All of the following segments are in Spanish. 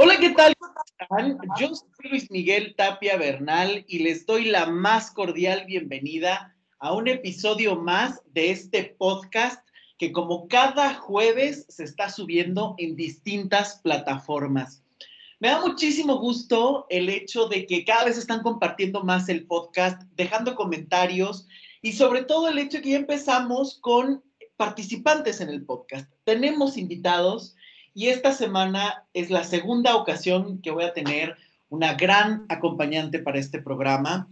Hola, ¿qué tal? Yo soy Luis Miguel Tapia Bernal y les doy la más cordial bienvenida a un episodio más de este podcast que como cada jueves se está subiendo en distintas plataformas. Me da muchísimo gusto el hecho de que cada vez están compartiendo más el podcast, dejando comentarios y sobre todo el hecho de que ya empezamos con participantes en el podcast. Tenemos invitados y esta semana es la segunda ocasión que voy a tener una gran acompañante para este programa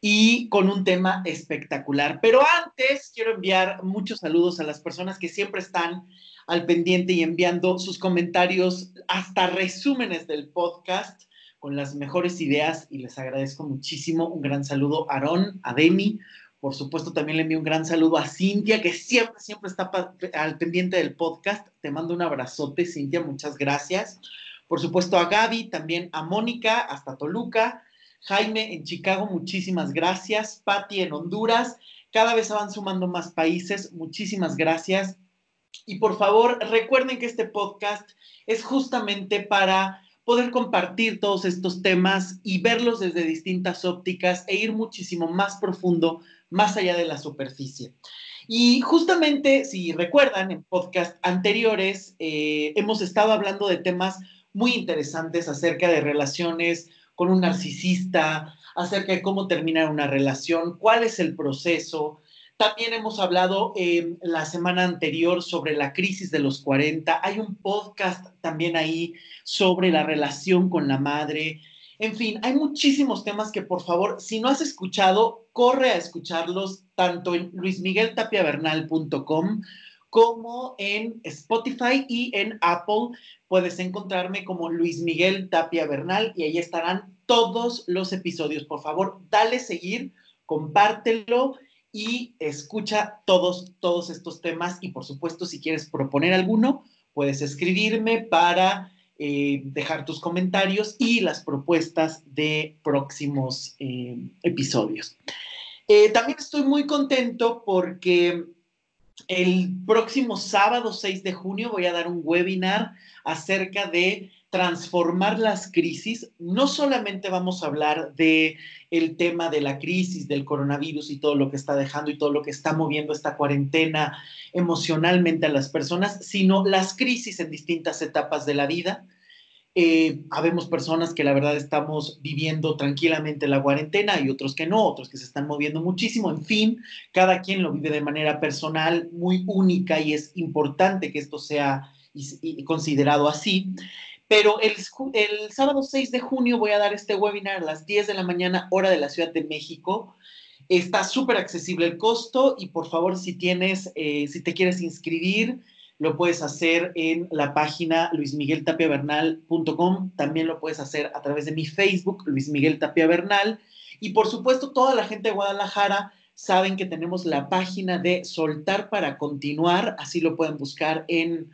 y con un tema espectacular. Pero antes quiero enviar muchos saludos a las personas que siempre están al pendiente y enviando sus comentarios hasta resúmenes del podcast con las mejores ideas y les agradezco muchísimo. Un gran saludo a Aarón, a Demi, por supuesto, también le envío un gran saludo a Cintia, que siempre, siempre está al pendiente del podcast. Te mando un abrazote, Cintia, muchas gracias. Por supuesto, a Gaby, también a Mónica, hasta Toluca. Jaime en Chicago, muchísimas gracias. Patti en Honduras. Cada vez van sumando más países. Muchísimas gracias. Y por favor, recuerden que este podcast es justamente para poder compartir todos estos temas y verlos desde distintas ópticas e ir muchísimo más profundo más allá de la superficie. Y justamente, si recuerdan, en podcast anteriores eh, hemos estado hablando de temas muy interesantes acerca de relaciones con un narcisista, acerca de cómo terminar una relación, cuál es el proceso. También hemos hablado eh, la semana anterior sobre la crisis de los 40. Hay un podcast también ahí sobre la relación con la madre, en fin, hay muchísimos temas que por favor, si no has escuchado, corre a escucharlos tanto en luismigueltapiavernal.com como en Spotify y en Apple. Puedes encontrarme como Luis Miguel Tapia Bernal y ahí estarán todos los episodios. Por favor, dale seguir, compártelo y escucha todos, todos estos temas. Y por supuesto, si quieres proponer alguno, puedes escribirme para eh, dejar tus comentarios y las propuestas de próximos eh, episodios. Eh, también estoy muy contento porque el próximo sábado 6 de junio voy a dar un webinar acerca de transformar las crisis. No solamente vamos a hablar de el tema de la crisis del coronavirus y todo lo que está dejando y todo lo que está moviendo esta cuarentena emocionalmente a las personas, sino las crisis en distintas etapas de la vida. Eh, habemos personas que la verdad estamos viviendo tranquilamente la cuarentena y otros que no, otros que se están moviendo muchísimo. En fin, cada quien lo vive de manera personal, muy única y es importante que esto sea considerado así. Pero el, el sábado 6 de junio voy a dar este webinar a las 10 de la mañana, hora de la Ciudad de México. Está súper accesible el costo y por favor, si tienes, eh, si te quieres inscribir, lo puedes hacer en la página luismigueltapiavernal.com, también lo puedes hacer a través de mi Facebook, Luis Miguel Tapia y por supuesto toda la gente de Guadalajara saben que tenemos la página de Soltar para Continuar, así lo pueden buscar en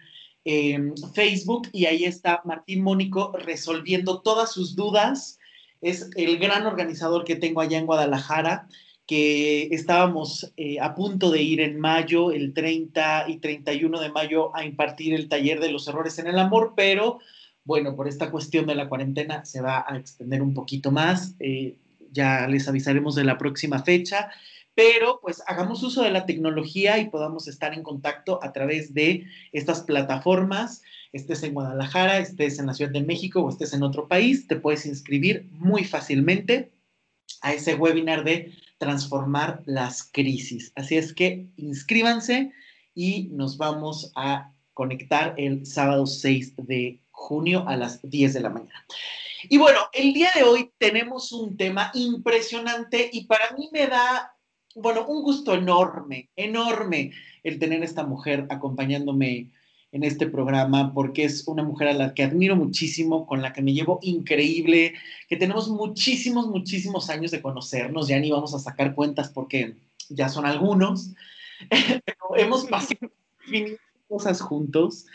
Facebook. Y ahí está Martín Mónico resolviendo todas sus dudas. Es el gran organizador que tengo allá en Guadalajara que estábamos eh, a punto de ir en mayo, el 30 y 31 de mayo, a impartir el taller de los errores en el amor, pero bueno, por esta cuestión de la cuarentena se va a extender un poquito más. Eh, ya les avisaremos de la próxima fecha, pero pues hagamos uso de la tecnología y podamos estar en contacto a través de estas plataformas. Estés en Guadalajara, estés en la Ciudad de México o estés en otro país, te puedes inscribir muy fácilmente a ese webinar de transformar las crisis. Así es que inscríbanse y nos vamos a conectar el sábado 6 de junio a las 10 de la mañana. Y bueno, el día de hoy tenemos un tema impresionante y para mí me da, bueno, un gusto enorme, enorme el tener esta mujer acompañándome en este programa porque es una mujer a la que admiro muchísimo, con la que me llevo increíble, que tenemos muchísimos, muchísimos años de conocernos, ya ni vamos a sacar cuentas porque ya son algunos, pero hemos pasado cosas juntos.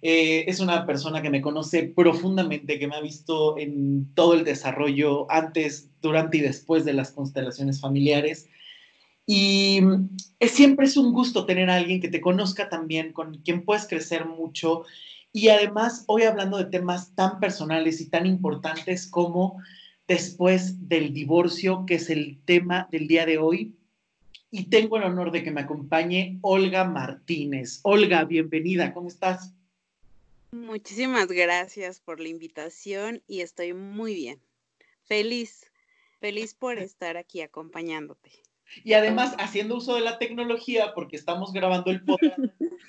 Eh, es una persona que me conoce profundamente, que me ha visto en todo el desarrollo antes, durante y después de las constelaciones familiares y siempre es un gusto tener a alguien que te conozca también, con quien puedes crecer mucho. Y además, hoy hablando de temas tan personales y tan importantes como después del divorcio, que es el tema del día de hoy. Y tengo el honor de que me acompañe Olga Martínez. Olga, bienvenida, ¿cómo estás? Muchísimas gracias por la invitación y estoy muy bien. Feliz, feliz por estar aquí acompañándote. Y además haciendo uso de la tecnología porque estamos grabando el podcast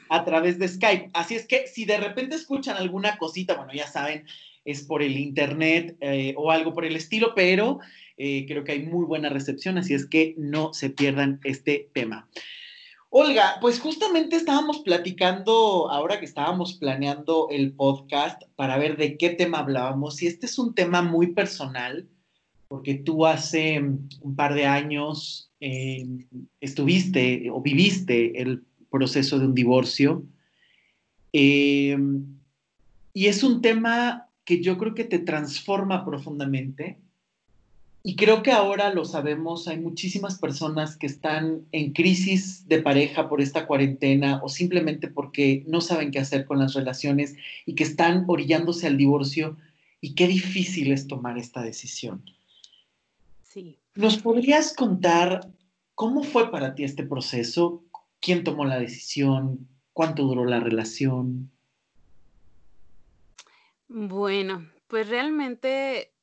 a través de Skype. Así es que si de repente escuchan alguna cosita, bueno, ya saben, es por el internet eh, o algo por el estilo, pero eh, creo que hay muy buena recepción, así es que no se pierdan este tema. Olga, pues justamente estábamos platicando, ahora que estábamos planeando el podcast para ver de qué tema hablábamos, y este es un tema muy personal, porque tú hace un par de años eh, estuviste o viviste el proceso de un divorcio. y es un tema que yo creo que te transforma profundamente. Y creo que ahora lo sabemos, hay muchísimas personas que están en crisis de pareja por esta cuarentena o simplemente porque no saben qué hacer con las relaciones y que están orillándose al divorcio. Y qué difícil es tomar esta decisión. Sí. ¿Nos podrías contar cómo fue para ti este proceso? ¿Quién tomó la decisión? ¿Cuánto duró la relación? Bueno, pues realmente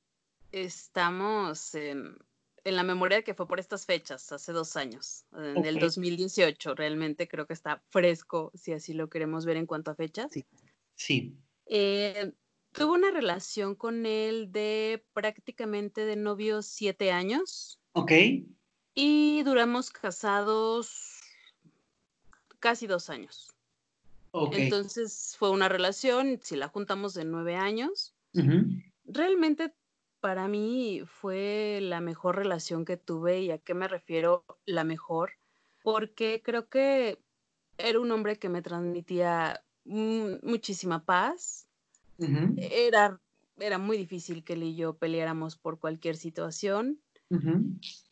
estamos en, la memoria de que fue por estas fechas, hace dos años, en el 2018. Realmente creo que está fresco, si así lo queremos ver en cuanto a fechas. Sí. sí. Eh, tuve una relación con él de prácticamente de novios siete años. Ok. Y duramos casados casi dos años. Entonces fue una relación, si la juntamos de nueve años, realmente para mí fue la mejor relación que tuve y a qué me refiero la mejor, porque creo que era un hombre que me transmitía muchísima paz. Era, era muy difícil que él y yo peleáramos por cualquier situación.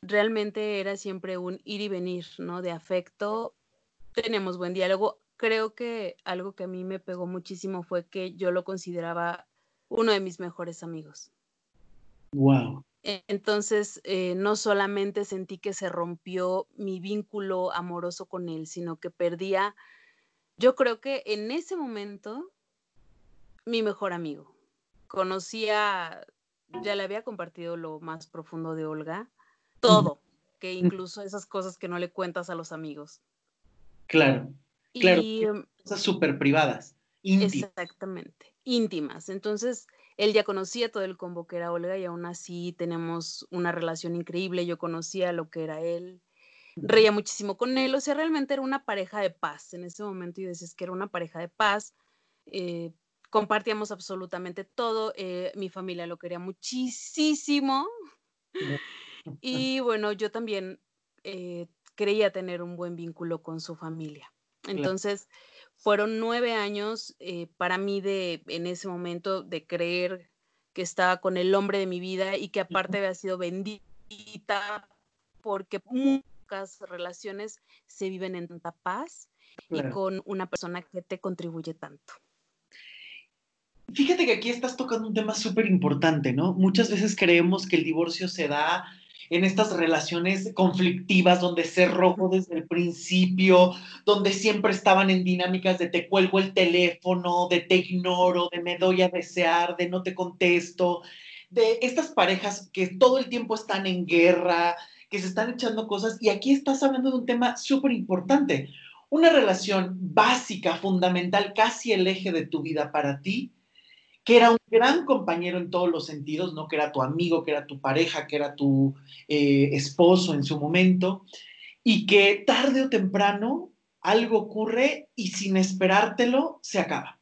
Realmente era siempre un ir y venir, ¿no? De afecto. Teníamos buen diálogo creo que algo que a mí me pegó muchísimo fue que yo lo consideraba uno de mis mejores amigos. Wow. Entonces, eh, no solamente sentí que se rompió mi vínculo amoroso con él, sino que perdía, yo creo que en ese momento, mi mejor amigo. Conocía, ya le había compartido lo más profundo de Olga, todo, que incluso esas cosas que no le cuentas a los amigos. Claro. Claro, em, cosas súper privadas, íntimas. Exactamente, íntimas. Entonces, él ya conocía todo el combo que era Olga y aún así tenemos una relación increíble. Yo conocía lo que era él, reía muchísimo con él. O sea, realmente era una pareja de paz. En ese momento yo decía que era una pareja de paz. Eh, compartíamos absolutamente todo. Eh, mi familia lo quería muchísimo. y bueno, yo también eh, creía tener un buen vínculo con su familia. Entonces, fueron nueve años eh, para mí de, en ese momento, de creer que estaba con el hombre de mi vida y que aparte había sido bendita porque muchas relaciones se viven en tanta paz y con una persona que te contribuye tanto. Fíjate que aquí estás tocando un tema súper importante, ¿no? Muchas veces creemos que el divorcio se da en estas relaciones conflictivas donde ser rojo desde el principio, donde siempre estaban en dinámicas de te cuelgo el teléfono, de te ignoro, de me doy a desear, de no te contesto, de estas parejas que todo el tiempo están en guerra, que se están echando cosas. Y aquí estás hablando de un tema súper importante. Una relación básica, fundamental, casi el eje de tu vida para ti, que era un gran compañero en todos los sentidos, ¿no? Que era tu amigo, que era tu pareja, que era tu eh, esposo en su momento, y que tarde o temprano algo ocurre y sin esperártelo se acaba.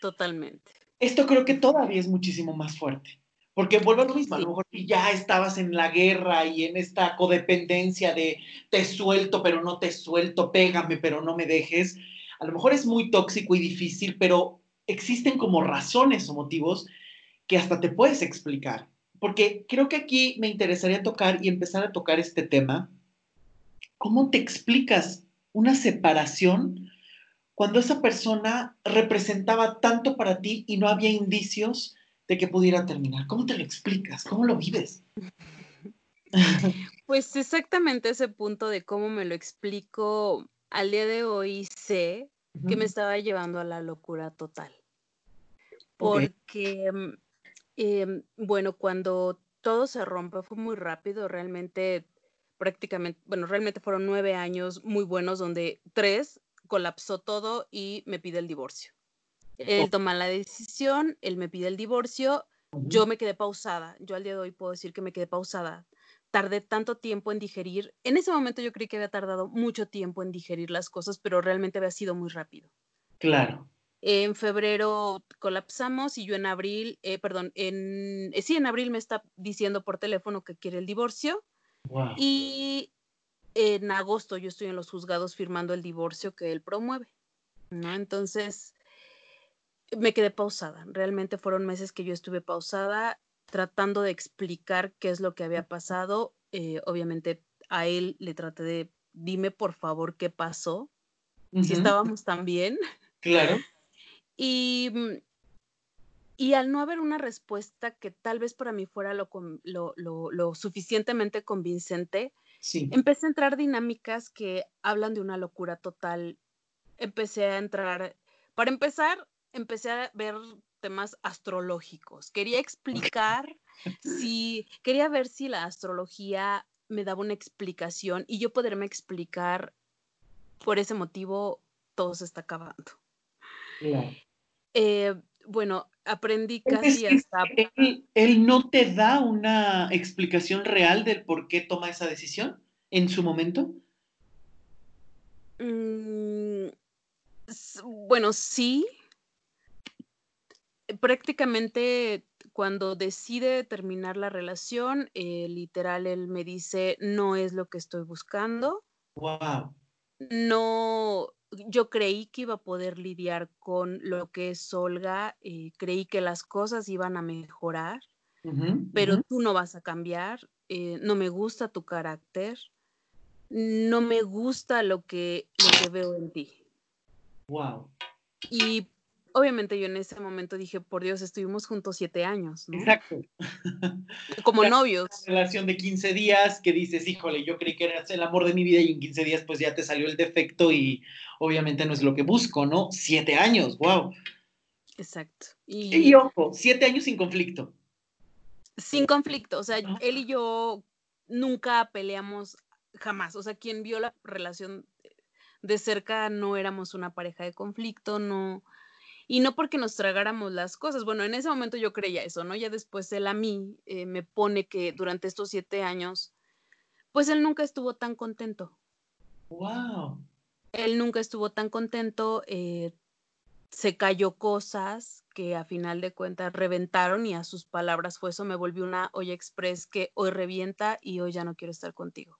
Totalmente. Esto creo que todavía es muchísimo más fuerte, porque vuelvo a lo mismo, a lo mejor ya estabas en la guerra y en esta codependencia de te suelto, pero no te suelto, pégame, pero no me dejes. A lo mejor es muy tóxico y difícil, pero existen como razones o motivos que hasta te puedes explicar. Porque creo que aquí me interesaría tocar y empezar a tocar este tema. ¿Cómo te explicas una separación cuando esa persona representaba tanto para ti y no había indicios de que pudiera terminar? ¿Cómo te lo explicas? ¿Cómo lo vives? Pues exactamente ese punto de cómo me lo explico, al día de hoy sé que me estaba llevando a la locura total. Porque, mm, em, bueno, cuando todo se rompe fue muy rápido, realmente prácticamente, bueno, realmente fueron nueve años muy buenos donde tres colapsó todo y me pide el divorcio. Él toma la decisión, él me pide el divorcio, yo me quedé pausada, yo al día de hoy puedo decir que me quedé pausada. Tardé tanto tiempo en digerir, en ese momento yo creí que había tardado mucho tiempo en digerir las cosas, pero realmente había sido muy rápido. Claro. En febrero colapsamos y yo en abril, eh, perdón, en, eh, sí, en abril me está diciendo por teléfono que quiere el divorcio. Y en agosto yo estoy en los juzgados firmando el divorcio que él promueve. ¿no? Entonces, me quedé pausada. Realmente fueron meses que yo estuve pausada tratando de explicar qué es lo que había pasado. Eh, obviamente a él le traté de, dime por favor qué pasó, si estábamos tan bien. Claro. Y, mm, y al no haber una respuesta que tal vez para mí fuera lo, lo, suficientemente convincente, empecé a entrar dinámicas que hablan de una locura total. Empecé a entrar, para empezar, empecé a ver temas astrológicos. Quería explicar si, quería ver si la astrología me daba una explicación y yo poderme explicar por ese motivo todo se está acabando. Eh, bueno, aprendí casi hasta... Él, no te da una explicación real del por qué toma esa decisión en su momento? Mm, bueno, sí. Prácticamente cuando decide terminar la relación, eh, literal, él me dice, no es lo que estoy buscando. Wow. No, yo creí que iba a poder lidiar con lo que es Olga, eh, creí que las cosas iban a mejorar, pero tú no vas a cambiar, eh, no me gusta tu carácter, no me gusta lo que, lo que veo en ti. Wow. Y obviamente yo en ese momento dije, por Dios, estuvimos juntos siete años, ¿no? Exacto. Como novios. Una relación de 15 días que dices, híjole, yo creí que eras el amor de mi vida y en 15 días pues ya te salió el defecto y obviamente no es lo que busco, ¿no? Siete años, wow. Exacto. Y, ojo, siete años sin conflicto. Sin conflicto, o sea, él y yo nunca peleamos jamás, o sea, quien vio la relación de cerca no éramos una pareja de conflicto, no, y no porque nos tragáramos las cosas. Bueno, en ese momento yo creía eso, ¿no? Ya después él a mí eh, me pone que durante estos siete años, pues él nunca estuvo tan contento. ¡Wow! Él nunca estuvo tan contento, eh, se cayó cosas que a final de cuentas reventaron y a sus palabras fue eso, me volvió una olla express que hoy revienta y hoy ya no quiero estar contigo.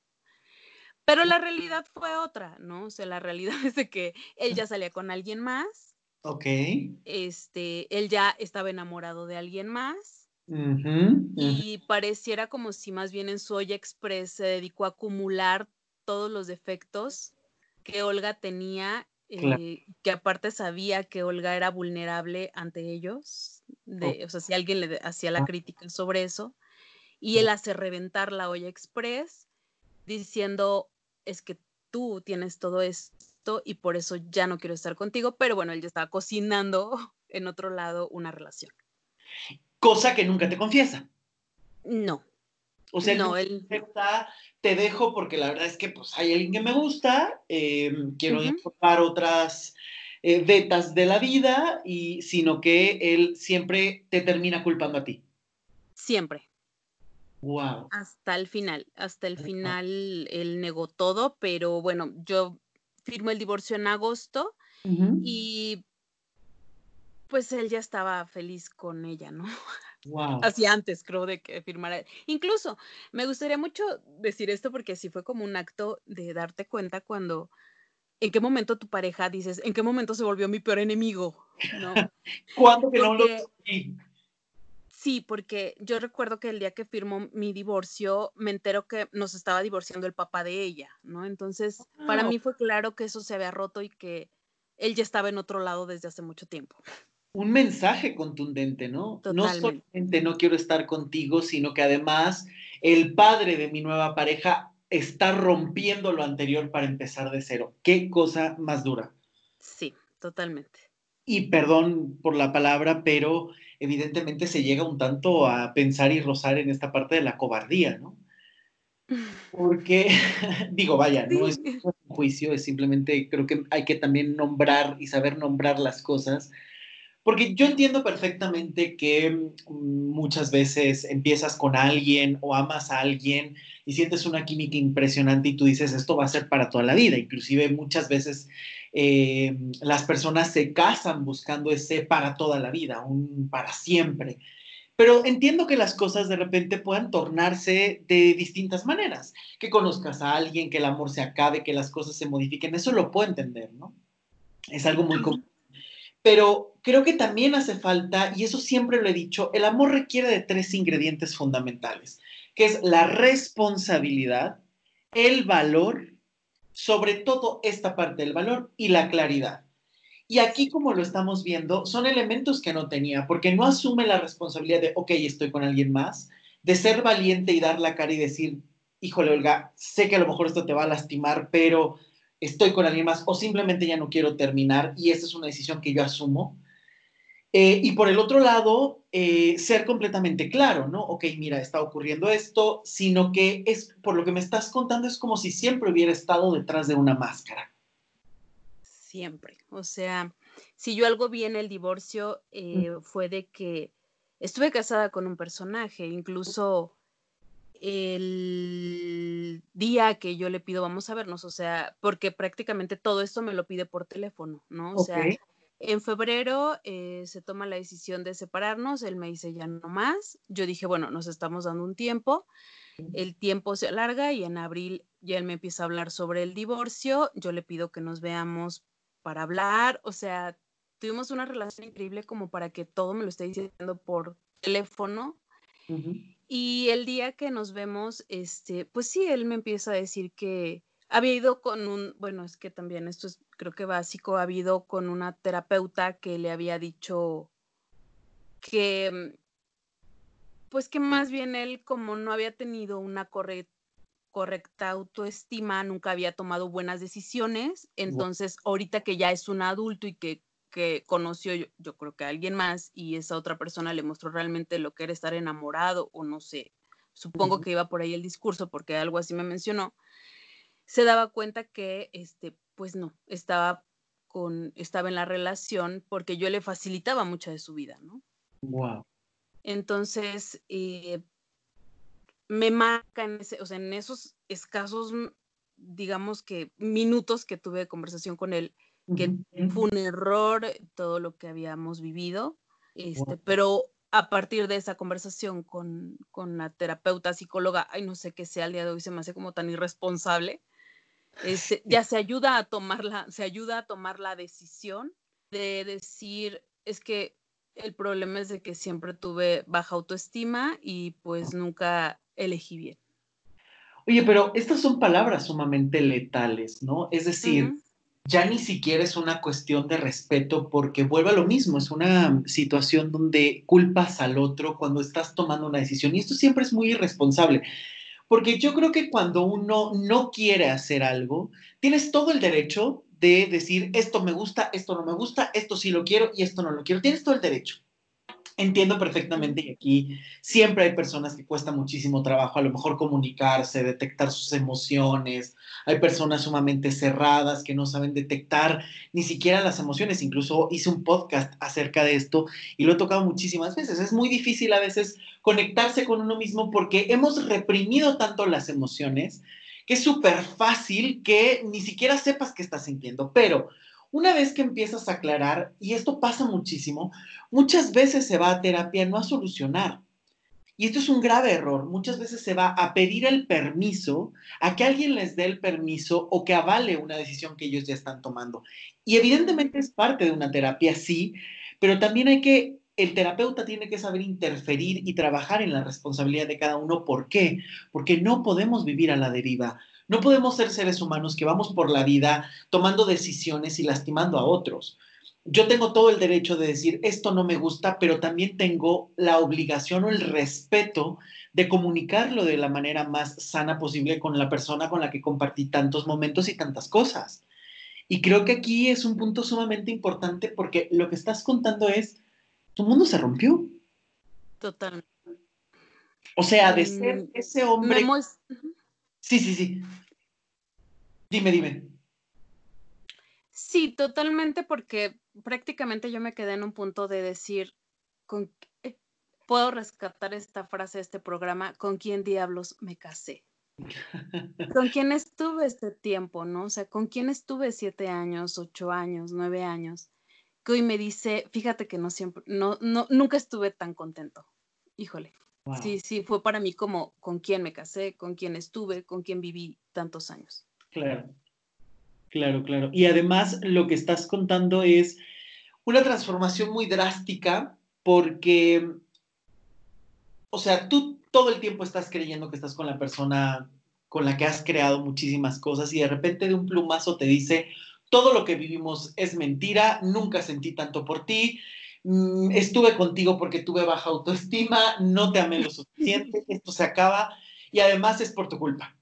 Pero la realidad fue otra, ¿no? O sea, la realidad es de que él ya salía con alguien más, Ok. Este, él ya estaba enamorado de alguien más. Y pareciera como si más bien en su olla express se dedicó a acumular todos los defectos que Olga tenía, eh, que aparte sabía que Olga era vulnerable ante ellos, de, o sea, si alguien le hacía la ah. crítica sobre eso, y él hace reventar la olla express diciendo, es que tú tienes todo esto y por eso ya no quiero estar contigo, pero bueno, él ya estaba cocinando en otro lado una relación. Cosa que nunca te confiesa. No. O sea, no, él te dejo porque la verdad es que pues hay alguien que me gusta, em, quiero uh otras eh, vetas de la vida, y sino que él siempre te termina culpando a ti. Siempre. Wow. Hasta el final, hasta el final él negó todo, pero bueno, yo firmó el divorcio en agosto y pues él ya estaba feliz con ella, ¿no? Wow. Así antes, creo, de que firmara. Incluso, me gustaría mucho decir esto porque sí fue como un acto de darte cuenta cuando, en qué momento tu pareja dices, en qué momento se volvió mi peor enemigo, ¿no? ¿Cuándo que no lo Sí, porque yo recuerdo que el día que firmó mi divorcio, me entero que nos estaba divorciando el papá de ella, ¿no? Entonces, para mí fue claro que eso se había roto y que él ya estaba en otro lado desde hace mucho tiempo. Un mensaje contundente, ¿no? No solamente no quiero estar contigo, sino que además el padre de mi nueva pareja está rompiendo lo anterior para empezar de cero. Qué cosa más dura. Sí, totalmente. Y perdón por la palabra, pero evidentemente se llega un tanto a pensar y rozar en esta parte de la cobardía, ¿no? Porque, digo, vaya, no es un juicio, es simplemente creo que hay que también nombrar y saber nombrar las cosas. Porque yo entiendo perfectamente que muchas veces empiezas con alguien o amas a alguien y sientes una química impresionante y tú dices, esto va a ser para toda la vida. Inclusive muchas veces eh, las personas se casan buscando ese para toda la vida, un para siempre. Pero entiendo que las cosas de repente puedan tornarse de distintas maneras. Que conozcas a alguien, que el amor se acabe, que las cosas se modifiquen, eso lo puedo entender, ¿no? Es algo muy común. Pero creo que también hace falta, y eso siempre lo he dicho, el amor requiere de tres ingredientes fundamentales, que es la responsabilidad, el valor sobre todo esta parte del valor y la claridad. Y aquí, como lo estamos viendo, son elementos que no tenía, porque no asume la responsabilidad de, ok, estoy con alguien más, de ser valiente y dar la cara y decir, híjole, Olga, sé que a lo mejor esto te va a lastimar, pero estoy con alguien más, o simplemente ya no quiero terminar, y esa es una decisión que yo asumo. Eh, y por el otro lado, eh, ser completamente claro, ¿no? Ok, mira, está ocurriendo esto, sino que es, por lo que me estás contando, es como si siempre hubiera estado detrás de una máscara. Siempre. O sea, si yo algo vi en el divorcio, eh, fue de que estuve casada con un personaje, incluso el día que yo le pido, vamos a vernos, o sea, porque prácticamente todo esto me lo pide por teléfono, ¿no? O sea, en febrero eh, se toma la decisión de separarnos, él me dice ya no más, yo dije, bueno, nos estamos dando un tiempo, el tiempo se alarga y en abril ya él me empieza a hablar sobre el divorcio, yo le pido que nos veamos para hablar, o sea, tuvimos una relación increíble como para que todo me lo esté diciendo por teléfono. Y el día que nos vemos, este, pues sí, él me empieza a decir que había ido con un, bueno, es que también esto es creo que básico, ha habido con una terapeuta que le había dicho que, mm, pues que más bien él como no había tenido una correcta autoestima, nunca había tomado buenas decisiones, entonces ahorita que ya es un adulto y que, que conoció yo, yo, creo que a alguien más y esa otra persona le mostró realmente lo que era estar enamorado o no sé, supongo que iba por ahí el discurso porque algo así me mencionó, se daba cuenta que este pues no, estaba con, estaba en la relación porque yo le facilitaba mucha de su vida, ¿no? Wow. Entonces, eh, me marca en, ese, o sea, en esos escasos, digamos que minutos que tuve de conversación con él, que fue un error todo lo que habíamos vivido, este, pero a partir de esa conversación con, con la terapeuta, psicóloga, ay, no sé qué sea, al día de hoy se me hace como tan irresponsable, este, ya se ayuda a tomar la, se ayuda a tomar la decisión de decir, es que el problema es de que siempre tuve baja autoestima y pues nunca elegí bien. Oye, pero estas son palabras sumamente letales, ¿no? Es decir, ya ni siquiera es una cuestión de respeto porque vuelve a lo mismo, es una situación donde culpas al otro cuando estás tomando una decisión y esto siempre es muy irresponsable. Porque yo creo que cuando uno no quiere hacer algo, tienes todo el derecho de decir, esto me gusta, esto no me gusta, esto sí lo quiero y esto no lo quiero. Tienes todo el derecho. Entiendo perfectamente y aquí siempre hay personas que cuesta muchísimo trabajo a lo mejor comunicarse, detectar sus emociones. Hay personas sumamente cerradas que no saben detectar ni siquiera las emociones. Incluso hice un podcast acerca de esto y lo he tocado muchísimas veces. Es muy difícil a veces conectarse con uno mismo porque hemos reprimido tanto las emociones que es súper fácil que ni siquiera sepas qué estás sintiendo. Pero una vez que empiezas a aclarar, y esto pasa muchísimo, muchas veces se va a terapia no a solucionar. Y esto es un grave error. Muchas veces se va a pedir el permiso, a que alguien les dé el permiso o que avale una decisión que ellos ya están tomando. Y evidentemente es parte de una terapia, sí, pero también hay que, el terapeuta tiene que saber interferir y trabajar en la responsabilidad de cada uno. ¿Por qué? Porque no podemos vivir a la deriva No podemos ser seres humanos que vamos por la vida tomando decisiones y lastimando a otros. Yo tengo todo el derecho de decir, esto no me gusta, pero también tengo la obligación o el respeto de comunicarlo de la manera más sana posible con la persona con la que compartí tantos momentos y tantas cosas. Y creo que aquí es un punto sumamente importante porque lo que estás contando es, tu mundo se rompió. Total. O sea, de ser mm, ese hombre... Sí, sí, sí. Dime, dime. Sí, totalmente, porque prácticamente yo me quedé en un punto de decir, con, puedo rescatar esta frase de este programa, ¿con quién diablos me casé? ¿Con quién estuve este tiempo, no? O sea, ¿con quién estuve siete años, ocho años, nueve años? Que hoy me dice, fíjate que no siempre, no, no, nunca estuve tan contento. Híjole. Sí, sí, fue para mí como con quién me casé, con quién estuve, con quién viví tantos años. Claro, claro, claro. Y además lo que estás contando es una transformación muy drástica porque o sea, tú todo el tiempo estás creyendo que estás con la persona con la que has creado muchísimas cosas y de repente de un plumazo te dice, todo lo que vivimos es mentira, nunca sentí tanto por ti, mm, estuve contigo porque tuve baja autoestima, no te amé lo suficiente, esto se acaba y además es por tu culpa.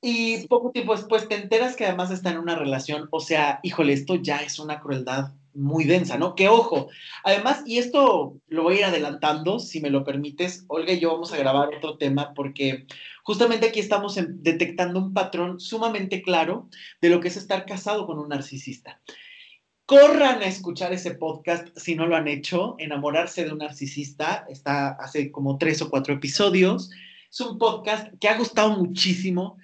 Y poco tiempo después te enteras que además está en una relación, o sea, híjole, esto ya es una crueldad muy densa, ¿no? Que ojo, además, y esto lo voy a ir adelantando, si me lo permites, Olga y yo vamos a grabar otro tema porque justamente aquí estamos detectando un patrón sumamente claro de lo que es estar casado con un narcisista. Corran a escuchar ese podcast si no lo han hecho, Enamorarse de un narcisista, está hace como tres o cuatro episodios. Es un podcast que ha gustado muchísimo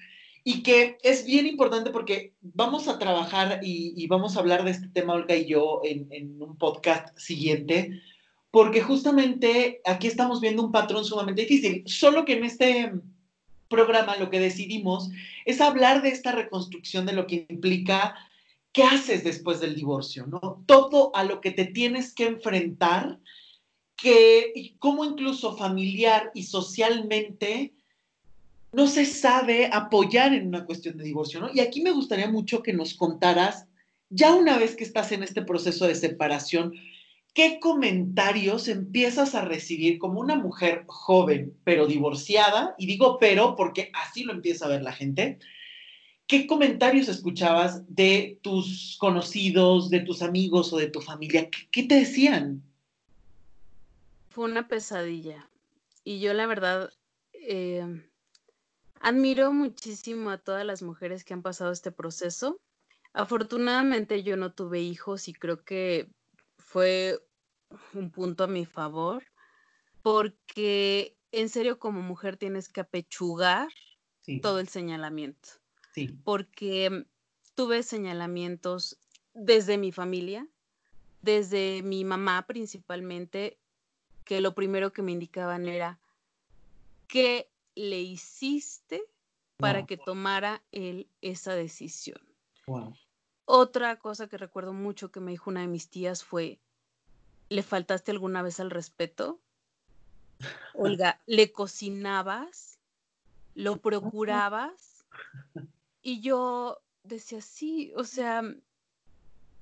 y que es bien importante porque vamos a trabajar y, vamos a hablar de este tema, Olga y yo, en, un podcast siguiente, porque justamente aquí estamos viendo un patrón sumamente difícil, solo que en este programa lo que decidimos es hablar de esta reconstrucción de lo que implica qué haces después del divorcio, ¿no? Todo a lo que te tienes que enfrentar, que cómo incluso familiar y socialmente no se sabe apoyar en una cuestión de divorcio, ¿no? Y aquí me gustaría mucho que nos contaras, ya una vez que estás en este proceso de separación, ¿qué comentarios empiezas a recibir como una mujer joven, pero divorciada? Y digo pero porque así lo empieza a ver la gente. ¿Qué comentarios escuchabas de tus conocidos, de tus amigos o de tu familia? ¿Qué, te decían? Fue una pesadilla. Y yo la verdad... Eh Admiro muchísimo a todas las mujeres que han pasado este proceso. Afortunadamente yo no tuve hijos y creo que fue un punto a mi favor, porque en serio como mujer tienes que apechugar todo el señalamiento. Sí. Porque tuve señalamientos desde mi familia, desde mi mamá principalmente, que lo primero que me indicaban era que le hiciste para que tomara él esa decisión? Otra cosa que recuerdo mucho que me dijo una de mis tías fue, ¿le faltaste alguna vez al respeto? Olga, ¿le cocinabas? ¿Lo procurabas? Y yo decía, sí, o sea,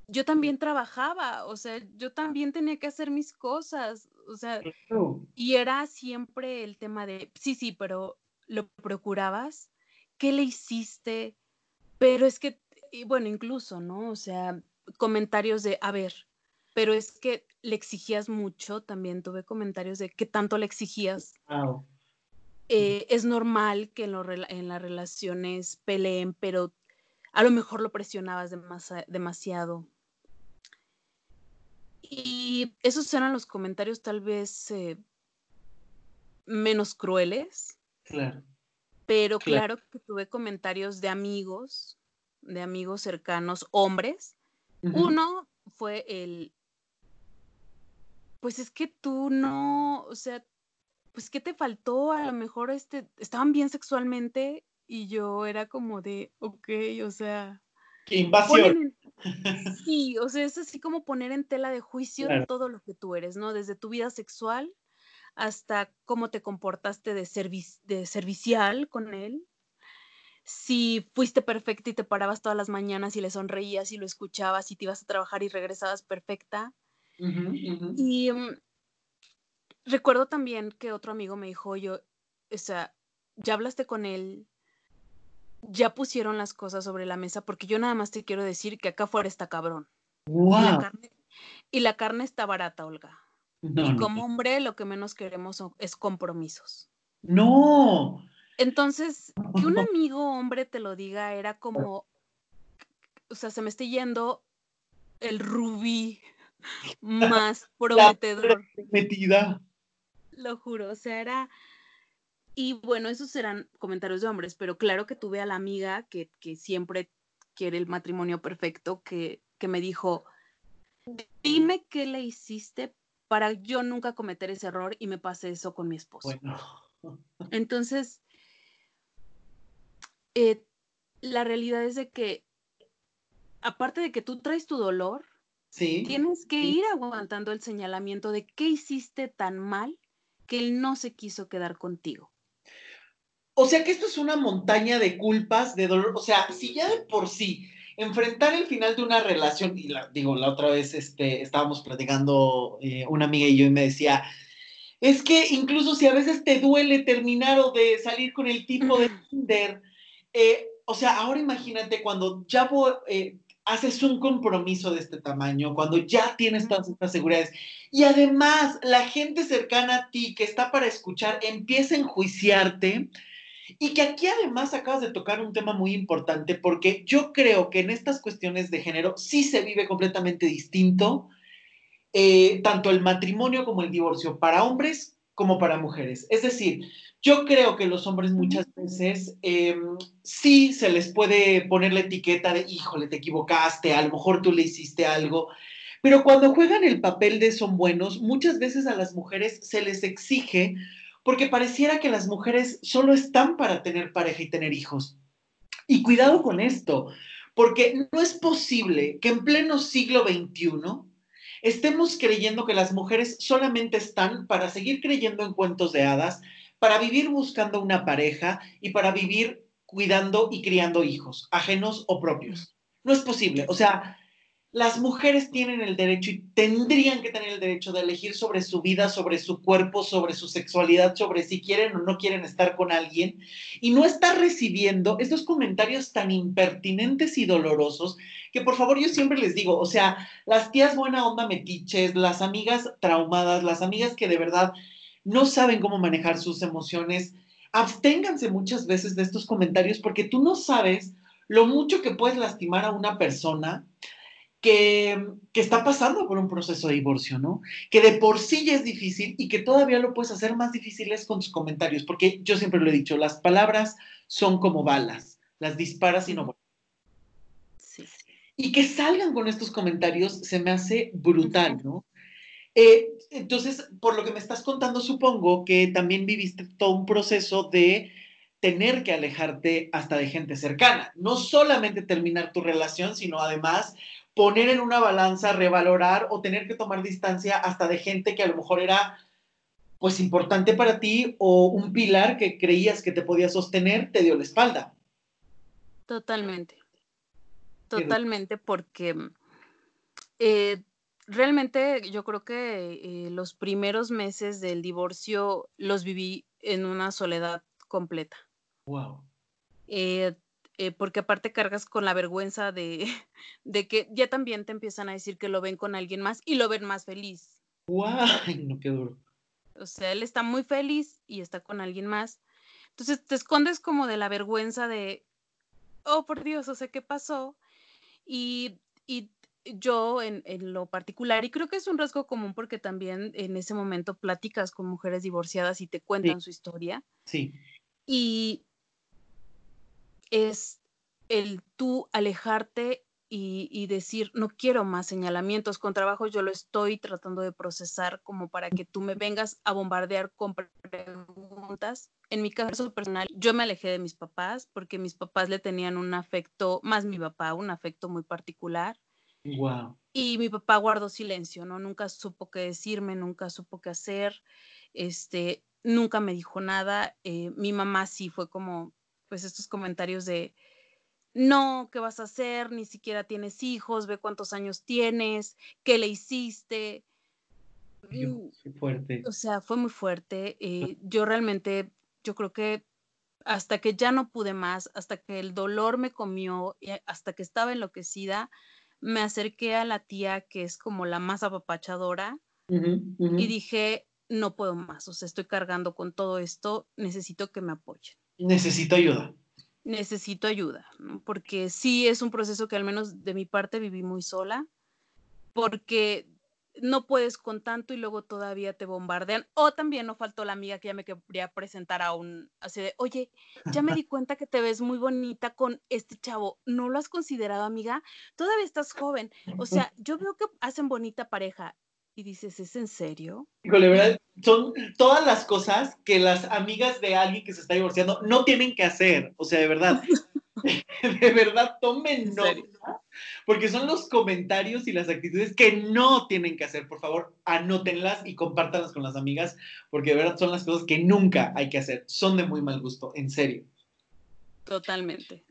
yo también trabajaba, o sea, yo también tenía que hacer mis cosas, o sea, y era siempre el tema de, sí, sí, pero lo procurabas, ¿qué le hiciste? Pero es que, bueno, incluso, ¿no? O sea, comentarios de, a ver, pero es que le exigías mucho, también tuve comentarios de qué tanto le exigías. Eh, es normal que en, en, las relaciones peleen, pero a lo mejor lo presionabas demasiado. Y esos eran los comentarios tal vez eh, menos crueles. Claro. Pero claro. que tuve comentarios de amigos, de amigos cercanos, hombres. Uno fue el, pues es que tú no, o sea, pues ¿qué te faltó? A lo mejor este, estaban bien sexualmente y yo era como de, ok, o sea... Invasión. Sí, o sea, es así como poner en tela de juicio todo lo que tú eres, ¿no? Desde tu vida sexual hasta cómo te comportaste de, de servicial con él. si fuiste perfecta y te parabas todas las mañanas y le sonreías y lo escuchabas y te ibas a trabajar y regresabas perfecta. Y mm, recuerdo también que otro amigo me dijo, yo, o sea, ya hablaste con él, ya pusieron las cosas sobre la mesa, porque yo nada más te quiero decir que acá afuera está cabrón. Y, la carne, está barata, Olga. y como hombre, lo que menos queremos es compromisos. No. Entonces, que un amigo hombre te lo diga era como, o sea, se me está yendo el rubí más prometedor. prometida. Lo juro, o sea, era... Y bueno, esos eran comentarios de hombres, pero claro que tuve a la amiga que, siempre quiere el matrimonio perfecto, que, que me dijo, dime qué le hiciste para yo nunca cometer ese error y me pase eso con mi esposo. Bueno. Entonces, eh, la realidad es de que, aparte de que tú traes tu dolor, tienes que ir aguantando el señalamiento de qué hiciste tan mal que él no se quiso quedar contigo. O sea que esto es una montaña de culpas, de dolor. O sea, si ya de por sí enfrentar el final de una relación, y la, digo, la otra vez este, estábamos platicando eh, una amiga y yo y me decía, es que incluso si a veces te duele terminar o de salir con el tipo de Tinder, eh, o sea, ahora imagínate cuando ya eh, haces un compromiso de este tamaño, cuando ya tienes todas estas seguridades y además la gente cercana a ti que está para escuchar empieza a enjuiciarte. Y que aquí además acabas de tocar un tema muy importante porque yo creo que en estas cuestiones de género sí se vive completamente distinto, eh, tanto el matrimonio como el divorcio, para hombres como para mujeres. Es decir, yo creo que los hombres muchas veces em, sí se les puede poner la etiqueta de, híjole, te equivocaste, a lo mejor tú le hiciste algo, pero cuando juegan el papel de son buenos, muchas veces a las mujeres se les exige porque pareciera que las mujeres solo están para tener pareja y tener hijos. Y cuidado con esto, porque no es posible que en pleno siglo XXI estemos creyendo que las mujeres solamente están para seguir creyendo en cuentos de hadas, para vivir buscando una pareja y para vivir cuidando y criando hijos, ajenos o propios. No es posible. O sea, las mujeres tienen el derecho y tendrían que tener el derecho de elegir sobre su vida, sobre su cuerpo, sobre su sexualidad, sobre si quieren o no quieren estar con alguien y no estar recibiendo estos comentarios tan impertinentes y dolorosos que por favor yo siempre les digo, o sea, las tías buena onda metiches, las amigas traumadas, las amigas que de verdad no saben cómo manejar sus emociones, absténganse muchas veces de estos comentarios porque tú no sabes lo mucho que puedes lastimar a una persona que, que, está pasando por un proceso de divorcio, ¿no? Que de por sí ya es difícil y que todavía lo puedes hacer más difícil es con tus comentarios, porque yo siempre lo he dicho, las palabras son como balas, las disparas y no sí. Y que salgan con estos comentarios se me hace brutal, ¿no? Eh, entonces, por lo que me estás contando, supongo que también viviste todo un proceso de tener que alejarte hasta de gente cercana. No solamente terminar tu relación, sino además poner en una balanza, revalorar o tener que tomar distancia hasta de gente que a lo mejor era pues importante para ti o un pilar que creías que te podía sostener, te dio la espalda. Totalmente. Totalmente, porque eh, realmente yo creo que eh, los primeros meses del divorcio los viví en una soledad completa. Wow. Eh, eh, porque aparte cargas con la vergüenza de, de, que ya también te empiezan a decir que lo ven con alguien más y lo ven más feliz. ¡Wow! No, qué duro. O sea, él está muy feliz y está con alguien más. Entonces te escondes como de la vergüenza de, oh, por Dios, o sea, ¿qué pasó? Y, y yo en, lo particular, y creo que es un rasgo común porque también en ese momento platicas con mujeres divorciadas y te cuentan su historia. Sí. Y es el tú alejarte y, decir, no quiero más señalamientos con trabajo, yo lo estoy tratando de procesar como para que tú me vengas a bombardear con preguntas. En mi caso personal, yo me alejé de mis papás porque mis papás le tenían un afecto, más mi papá, un afecto muy particular. Y mi papá guardó silencio, ¿no? Nunca supo qué decirme, nunca supo qué hacer, este, nunca me dijo nada. Eh, mi mamá sí fue como, pues estos comentarios de, no, ¿qué vas a hacer? Ni siquiera tienes hijos, ve cuántos años tienes, ¿qué le hiciste? Mm, fuerte. O sea, fue muy fuerte. Eh, yo realmente, yo creo que hasta que ya no pude más, hasta que el dolor me comió, hasta que estaba enloquecida, me acerqué a la tía que es como la más apapachadora y dije, no puedo más, o sea, estoy cargando con todo esto, necesito que me apoyen. Necesito ayuda. Necesito ayuda, porque sí es un proceso que al menos de mi parte viví muy sola, porque no puedes con tanto y luego todavía te bombardean. O también no faltó la amiga que ya me quería presentar a un, así de, oye, ya me di cuenta que te ves muy bonita con este chavo. ¿No lo has considerado, amiga? Todavía estás joven. O sea, yo veo que hacen bonita pareja. Y dices, ¿es en serio? Híjole, ¿verdad? Son todas las cosas que las amigas de alguien que se está divorciando no tienen que hacer. O sea, de verdad. de verdad, tomen nota, porque son los comentarios y las actitudes que no tienen que hacer. Por favor, anótenlas y compártanlas con las amigas, porque de verdad son las cosas que nunca hay que hacer. Son de muy mal gusto, en serio. Totalmente.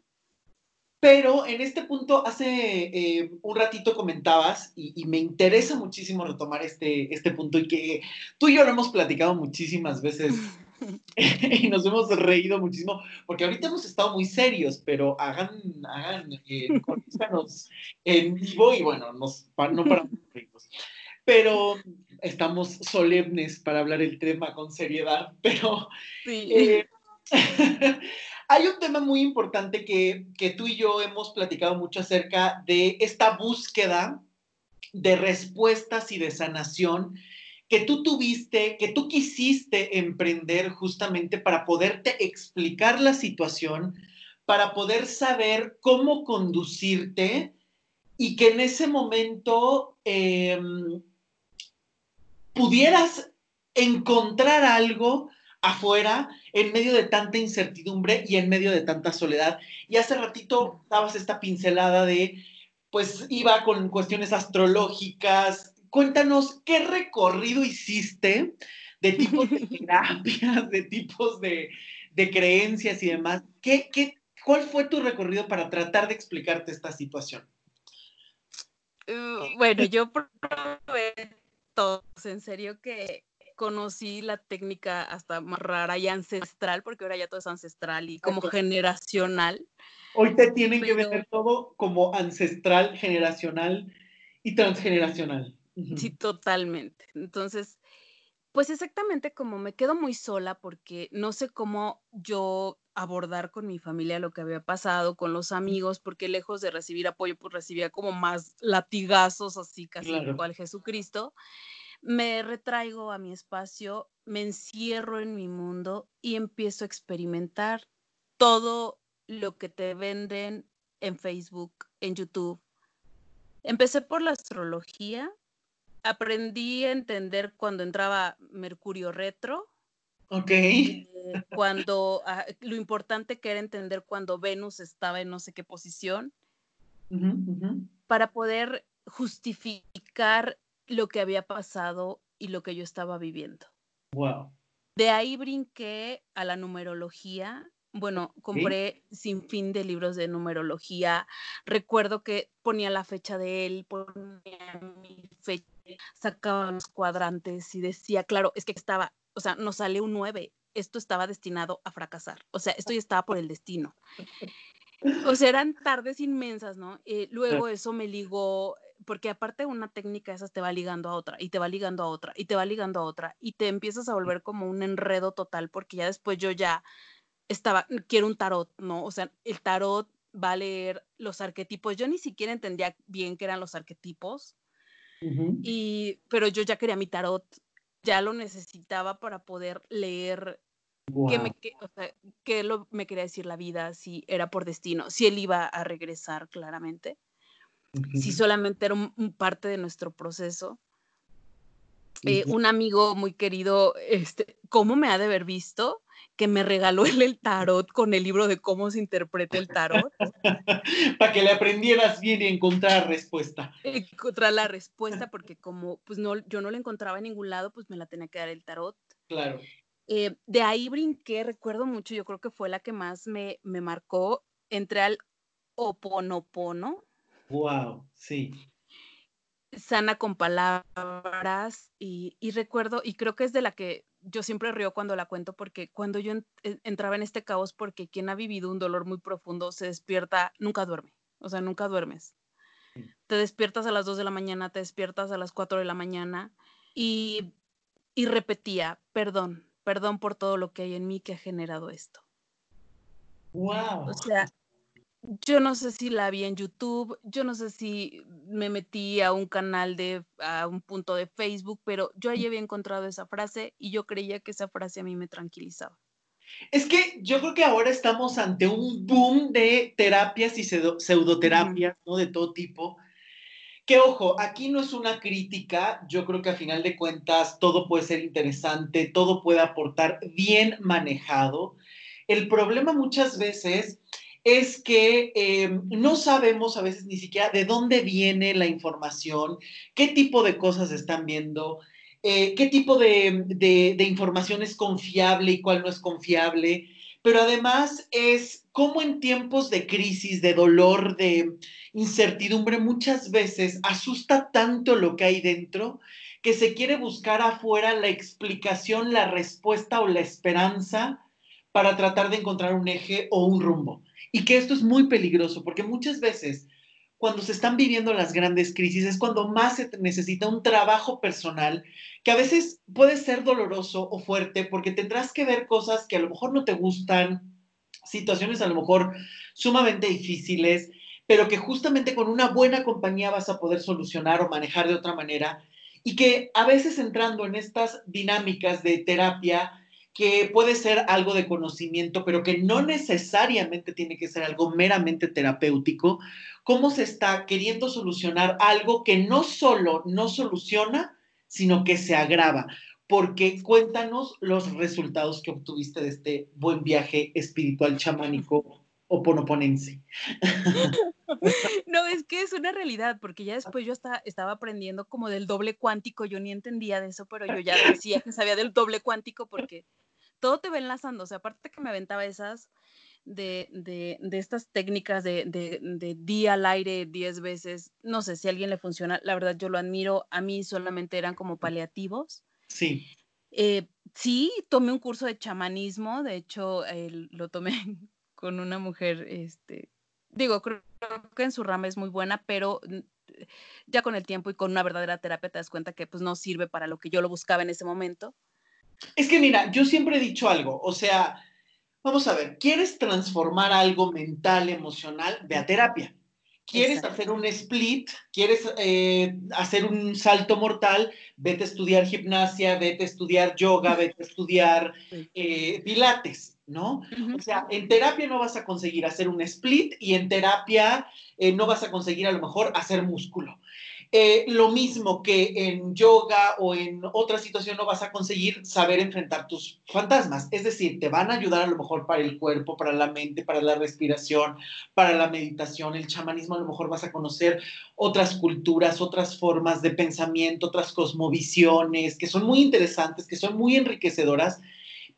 Pero en este punto, hace eh, un ratito comentabas, y, me interesa muchísimo retomar este, este punto, y que tú y yo lo hemos platicado muchísimas veces y nos hemos reído muchísimo, porque ahorita hemos estado muy serios, pero hagan, hagan, eh, en vivo y bueno, nos, no para Pero estamos solemnes para hablar el tema con seriedad, pero eh, hay un tema muy importante que, que tú y yo hemos platicado mucho acerca de esta búsqueda de respuestas y de sanación que tú tuviste, que tú quisiste emprender justamente para poderte explicar la situación, para poder saber cómo conducirte y que en ese momento em, pudieras encontrar algo afuera en medio de tanta incertidumbre y en medio de tanta soledad. Y hace ratito dabas esta pincelada de, pues iba con cuestiones astrológicas, cuéntanos qué recorrido hiciste de tipos de terapias, de tipos de, creencias y demás. ¿Qué, cuál fue tu recorrido para tratar de explicarte esta situación? Uh, bueno, yo probé todo, en serio que conocí la técnica hasta más rara y ancestral, porque ahora ya todo es ancestral y como generacional. Hoy te tienen que ver todo como ancestral, generacional y transgeneracional. Sí, totalmente. Entonces, pues exactamente como me quedo muy sola porque no sé cómo yo abordar con mi familia lo que había pasado, con los amigos, porque lejos de recibir apoyo, pues recibía como más latigazos, así casi igual Jesucristo. Me retraigo a mi espacio, me encierro en mi mundo y empiezo a experimentar todo lo que te venden en Facebook, en YouTube. Empecé por la astrología, aprendí a entender cuando entraba Mercurio retro. Ok. Eh, cuando ah, lo importante que era entender cuando Venus estaba en no sé qué posición. Para poder justificar lo que había pasado y lo que yo estaba viviendo. Wow. De ahí brinqué a la numerología. Bueno, compré sin fin de libros de numerología. Recuerdo que ponía la fecha de él, ponía mi fecha sacaba los cuadrantes y decía, claro, es que estaba, o sea, nos sale un 9, esto estaba destinado a fracasar, o sea, esto ya estaba por el destino. O sea, eran tardes inmensas, ¿no? Eh, luego eso me ligó, porque aparte una técnica esas te va ligando a otra, y te va ligando a otra, y te va ligando a otra, y te empiezas a volver como un enredo total, porque ya después yo ya estaba, quiero un tarot, ¿no? O sea, el tarot va a leer los arquetipos. Yo ni siquiera entendía bien qué eran los arquetipos y, pero yo ya quería mi tarot, ya lo necesitaba para poder leer qué, me, o sea, qué lo, me quería decir la vida, si era por destino, si él iba a regresar claramente, si solamente era un, parte de nuestro proceso. Eh, un amigo muy querido, este, ¿cómo me ha de haber visto? Que me regaló él el tarot con el libro de cómo se interpreta el tarot. Para que le aprendieras bien y encontrar respuesta. Encontrar la respuesta, porque como pues no, yo no la encontraba en ningún lado, pues me la tenía que dar el tarot. Claro. Eh, de ahí brinqué, recuerdo mucho, yo creo que fue la que más me, me marcó. Entré al Oponopono. Wow, sí. Sana con palabras y, y, recuerdo, y creo que es de la que yo siempre río cuando la cuento porque cuando yo entraba en este caos, porque quien ha vivido un dolor muy profundo se despierta, nunca duerme, o sea, nunca duermes. Te despiertas a las 2 de la mañana, te despiertas a las 4 de la mañana y, y repetía, perdón, perdón por todo lo que hay en mí que ha generado esto. Wow. O sea, yo no sé si la vi en YouTube, yo no sé si me metí a un canal de, a un punto de Facebook, pero yo ahí había encontrado esa frase y yo creía que esa frase a mí me tranquilizaba. Es que yo creo que ahora estamos ante un boom de terapias y pseudoterapias, ¿no? De todo tipo. Que ojo, aquí no es una crítica, yo creo que a final de cuentas todo puede ser interesante, todo puede aportar bien manejado. El problema muchas veces es que eh, no sabemos a veces ni siquiera de dónde viene la información, qué tipo de cosas están viendo, eh, qué tipo de, de, información es confiable y cuál no es confiable, pero además es cómo en tiempos de crisis, de dolor, de incertidumbre, muchas veces asusta tanto lo que hay dentro que se quiere buscar afuera la explicación, la respuesta o la esperanza para tratar de encontrar un eje o un rumbo. Y que esto es muy peligroso porque muchas veces cuando se están viviendo las grandes crisis es cuando más se necesita un trabajo personal que a veces puede ser doloroso o fuerte porque tendrás que ver cosas que a lo mejor no te gustan, situaciones a lo mejor sumamente difíciles, pero que justamente con una buena compañía vas a poder solucionar o manejar de otra manera y que a veces entrando en estas dinámicas de terapia, que puede ser algo de conocimiento, pero que no necesariamente tiene que ser algo meramente terapéutico, cómo se está queriendo solucionar algo que no solo no soluciona, sino que se agrava. Porque cuéntanos los resultados que obtuviste de este buen viaje espiritual chamánico o ponoponense. No, es que es una realidad, porque ya después yo estaba, estaba aprendiendo como del doble cuántico, yo ni entendía de eso, pero yo ya decía que sabía del doble cuántico porque todo te va enlazando, o sea, aparte que me aventaba esas, de, de, de estas técnicas de, de, día al aire 10 veces, no sé si a alguien le funciona, la verdad yo lo admiro, a mí solamente eran como paliativos. Sí. Eh, sí, tomé un curso de chamanismo, de hecho lo tomé con una mujer, este, digo, creo que en su rama es muy buena, pero ya con el tiempo y con una verdadera terapia te das cuenta que pues no sirve para lo que yo lo buscaba en ese momento. Es que mira, yo siempre he dicho algo, o sea, Vamos a ver, ¿quieres transformar algo mental, emocional? Ve a terapia. ¿Quieres hacer un split? ¿Quieres eh, hacer un salto mortal? Vete a estudiar gimnasia, vete a estudiar yoga, vete a estudiar eh, pilates, ¿no? O sea, en terapia no vas a conseguir hacer un split y en terapia eh, no vas a conseguir a lo mejor hacer músculo. Eh, lo mismo que en yoga o en otra situación no vas a conseguir saber enfrentar tus fantasmas. Es decir, te van a ayudar a lo mejor para el cuerpo, para la mente, para la respiración, para la meditación, el chamanismo. A lo mejor vas a conocer otras culturas, otras formas de pensamiento, otras cosmovisiones que son muy interesantes, que son muy enriquecedoras,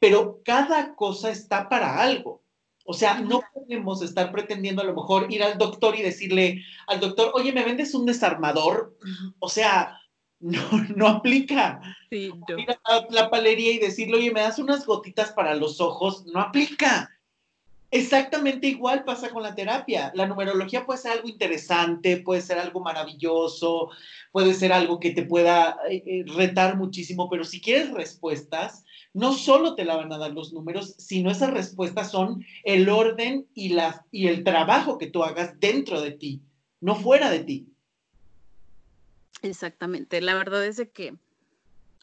pero cada cosa está para algo. O sea, no podemos estar pretendiendo a lo mejor ir al doctor y decirle al doctor, oye, ¿me vendes un desarmador? O sea, no, no aplica. Sí, Ir a la palería y decirle, oye, ¿me das unas gotitas para los ojos? No aplica. Exactamente igual pasa con la terapia. La numerología puede ser algo interesante, puede ser algo maravilloso, puede ser algo que te pueda eh, eh, retar muchísimo, pero si quieres respuestas, no solo te la van a dar los números, sino esas respuestas son el orden y, la, y el trabajo que tú hagas dentro de ti, no fuera de ti. Exactamente. La verdad es que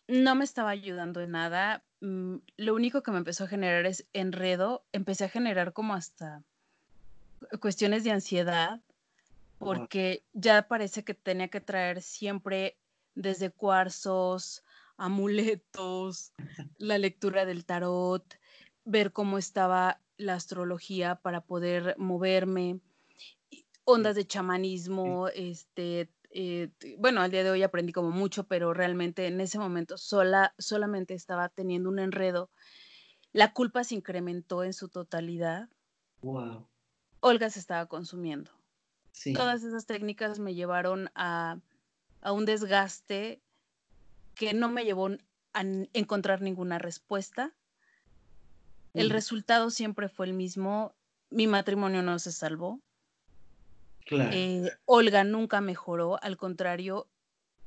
no me estaba ayudando en nada. Mm, lo único que me empezó a generar es enredo. Empecé a generar como hasta cuestiones de ansiedad, porque ya parece que tenía que traer siempre desde cuarzos, amuletos, la lectura del tarot, ver cómo estaba la astrología para poder moverme, ondas de chamanismo, este, eh, bueno, al día de hoy aprendí como mucho, pero realmente en ese momento sola, solamente estaba teniendo un enredo. La culpa se incrementó en su totalidad. Wow. Olga se estaba consumiendo. Todas esas técnicas me llevaron a, un desgaste que no me llevó a encontrar ninguna respuesta. El resultado siempre fue el mismo. Mi matrimonio no se salvó. Eh, Olga nunca mejoró, al contrario,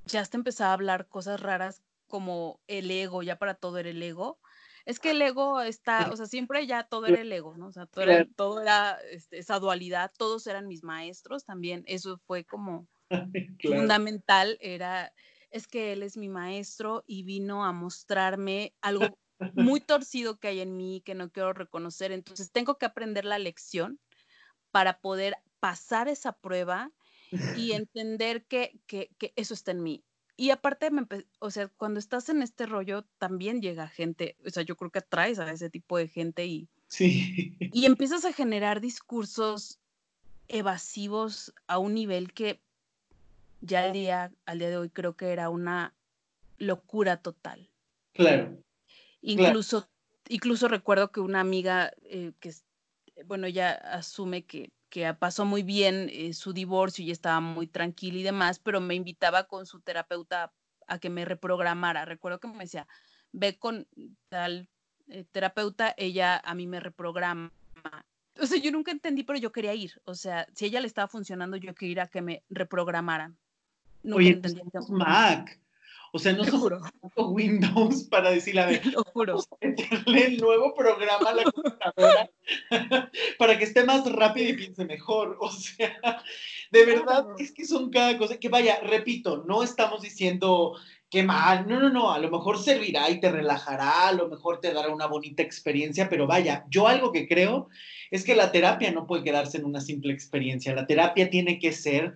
ya hasta empezaba a hablar cosas raras como el ego, ya para todo era el ego. Es que el ego está, o sea, siempre ya todo era el ego, ¿no? O sea, todo era, este, esa dualidad, todos eran mis maestros también, eso fue como fundamental, era, es que él es mi maestro y vino a mostrarme algo muy torcido que hay en mí que no quiero reconocer, entonces tengo que aprender la lección para poder pasar esa prueba y entender que, eso está en mí. Y aparte, o sea, cuando estás en este rollo, también llega gente, o sea, yo creo que atraes a ese tipo de gente y, sí. y empiezas a generar discursos evasivos a un nivel que ya al día, al día de hoy creo que era una locura total. Claro. Incluso, incluso recuerdo que una amiga eh, que, bueno, ella asume que que pasó muy bien eh, su divorcio y estaba muy tranquila y demás, pero me invitaba con su terapeuta a que me reprogramara. Recuerdo que me decía, ve con tal eh, terapeuta, ella a mí me reprograma. O sea, yo nunca entendí, pero yo quería ir. O sea, si ella le estaba funcionando, yo quería ir a que me reprogramaran. Nunca Oye, entendí. Mac. O sea, no somos Windows para decirle, a ver, Lo juro. meterle el nuevo programa a la computadora para que esté más rápido y piense mejor. O sea, de verdad es que son cada cosa, que vaya, repito, no estamos diciendo que mal, no, no, no, a lo mejor servirá y te relajará, a lo mejor te dará una bonita experiencia, pero vaya, yo algo que creo es que la terapia no puede quedarse en una simple experiencia, la terapia tiene que ser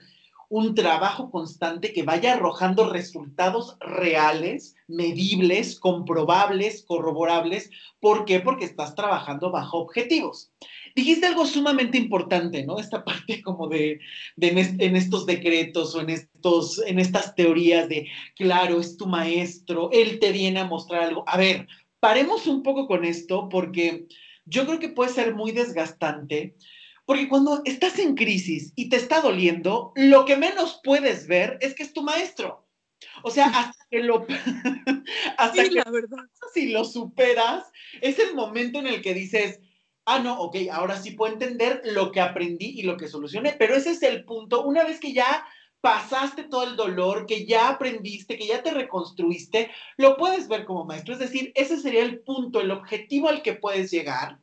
un trabajo constante que vaya arrojando resultados reales, medibles, comprobables, corroborables. ¿Por qué? Porque estás trabajando bajo objetivos. Dijiste algo sumamente importante, ¿no? Esta parte como de, en, estos decretos o en, estos, en estas teorías de, claro, es tu maestro, él te viene a mostrar algo. A ver, paremos un poco con esto porque yo creo que puede ser muy desgastante porque cuando estás en crisis y te está doliendo, lo que menos puedes ver es que es tu maestro. O sea, hasta que lo, hasta que la verdad. si lo superas, es el momento en el que dices, ah, no, ok, ahora sí puedo entender lo que aprendí y lo que solucioné, pero ese es el punto, una vez que ya pasaste todo el dolor, que ya aprendiste, que ya te reconstruiste, lo puedes ver como maestro. Es decir, ese sería el punto, el objetivo al que puedes llegar,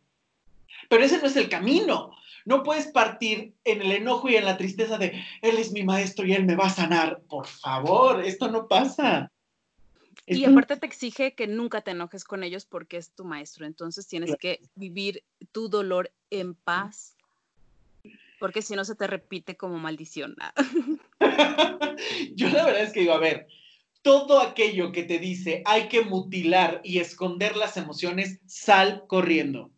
pero ese no es el camino. No puedes partir en el enojo y en la tristeza de, Él es mi maestro y Él me va a sanar. Por favor, esto no pasa. Y aparte te exige que nunca te enojes con ellos porque es tu maestro. Entonces tienes que vivir tu dolor en paz, porque si no se te repite como maldición. Yo la verdad es que digo, a ver, todo aquello que te dice hay que mutilar y esconder las emociones, sal corriendo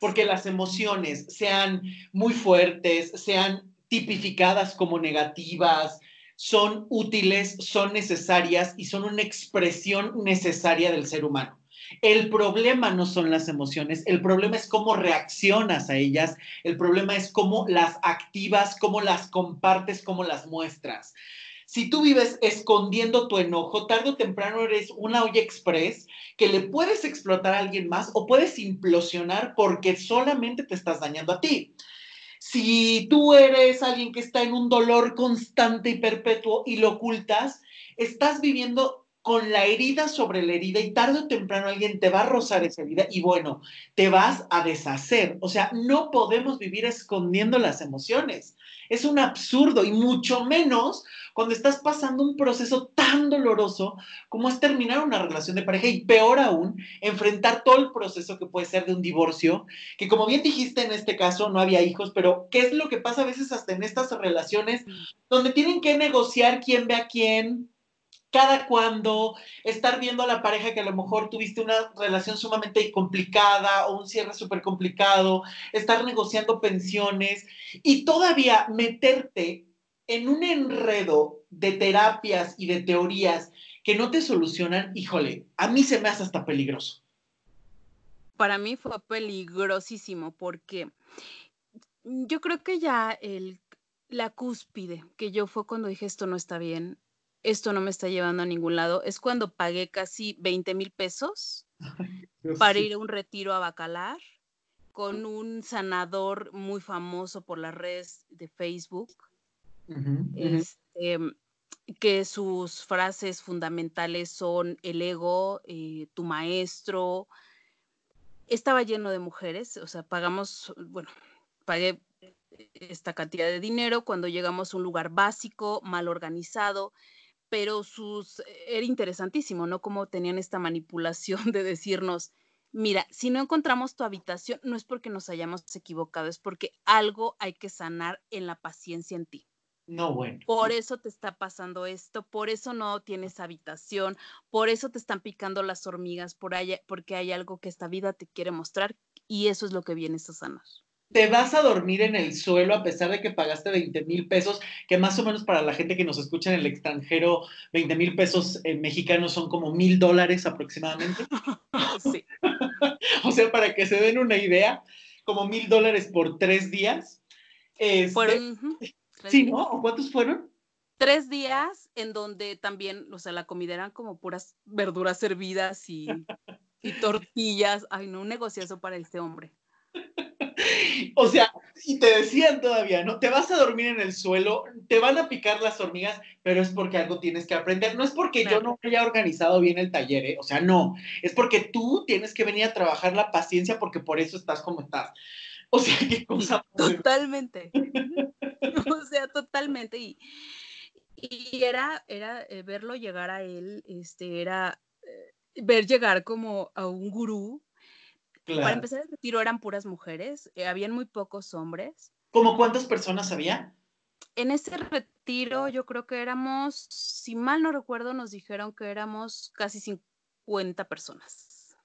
porque las emociones sean muy fuertes, sean tipificadas como negativas, son útiles, son necesarias y son una expresión necesaria del ser humano. El problema no son las emociones, el problema es cómo reaccionas a ellas, el problema es cómo las activas, cómo las compartes, cómo las muestras. Si tú vives escondiendo tu enojo, tarde o temprano eres una olla express que le puedes explotar a alguien más o puedes implosionar porque solamente te estás dañando a ti. Si tú eres alguien que está en un dolor constante y perpetuo y lo ocultas, estás viviendo con la herida sobre la herida y tarde o temprano alguien te va a rozar esa herida y bueno, te vas a deshacer. O sea, no podemos vivir escondiendo las emociones. Es un absurdo y mucho menos cuando estás pasando un proceso tan doloroso como es terminar una relación de pareja y peor aún, enfrentar todo el proceso que puede ser de un divorcio, que como bien dijiste en este caso no había hijos, pero ¿qué es lo que pasa a veces hasta en estas relaciones donde tienen que negociar quién ve a quién? Cada cuando, estar viendo a la pareja que a lo mejor tuviste una relación sumamente complicada o un cierre súper complicado, estar negociando pensiones y todavía meterte en un enredo de terapias y de teorías que no te solucionan, híjole, a mí se me hace hasta peligroso. Para mí fue peligrosísimo porque yo creo que ya el, la cúspide que yo fue cuando dije esto no está bien, esto no me está llevando a ningún lado, es cuando pagué casi 20 mil pesos para ir a un retiro a Bacalar con un sanador muy famoso por las redes de Facebook. Este, que sus frases fundamentales son el ego, eh, tu maestro. Estaba lleno de mujeres, o sea, pagamos, bueno, pagué esta cantidad de dinero cuando llegamos a un lugar básico, mal organizado, pero sus era interesantísimo, ¿no? Como tenían esta manipulación de decirnos, mira, si no encontramos tu habitación, no es porque nos hayamos equivocado, es porque algo hay que sanar en la paciencia en ti. No, bueno. Por eso te está pasando esto, por eso no tienes habitación, por eso te están picando las hormigas, por porque hay algo que esta vida te quiere mostrar y eso es lo que vienes a sanar. Te vas a dormir en el suelo a pesar de que pagaste 20 mil pesos, que más o menos para la gente que nos escucha en el extranjero, 20 mil pesos mexicanos son como mil dólares aproximadamente. sí. o sea, para que se den una idea, como mil dólares por tres días. Este, Sí, ¿no? ¿Cuántos fueron? Tres días en donde también, o sea, la comida eran como puras verduras servidas y, y tortillas. Ay, no, un negociazo para este hombre. O sea, y te decían todavía, ¿no? Te vas a dormir en el suelo, te van a picar las hormigas, pero es porque algo tienes que aprender. No es porque yo no haya organizado bien el taller, ¿eh? O sea, no. Es porque tú tienes que venir a trabajar la paciencia porque por eso estás como estás. O sea, qué cosa. Totalmente. o sea, totalmente. Y, y era, era eh, verlo llegar a él, este, era eh, ver llegar como a un gurú. Para empezar el retiro eran puras mujeres, eh, habían muy pocos hombres. ¿Cómo cuántas personas había? En ese retiro yo creo que éramos, si mal no recuerdo, nos dijeron que éramos casi 50 personas.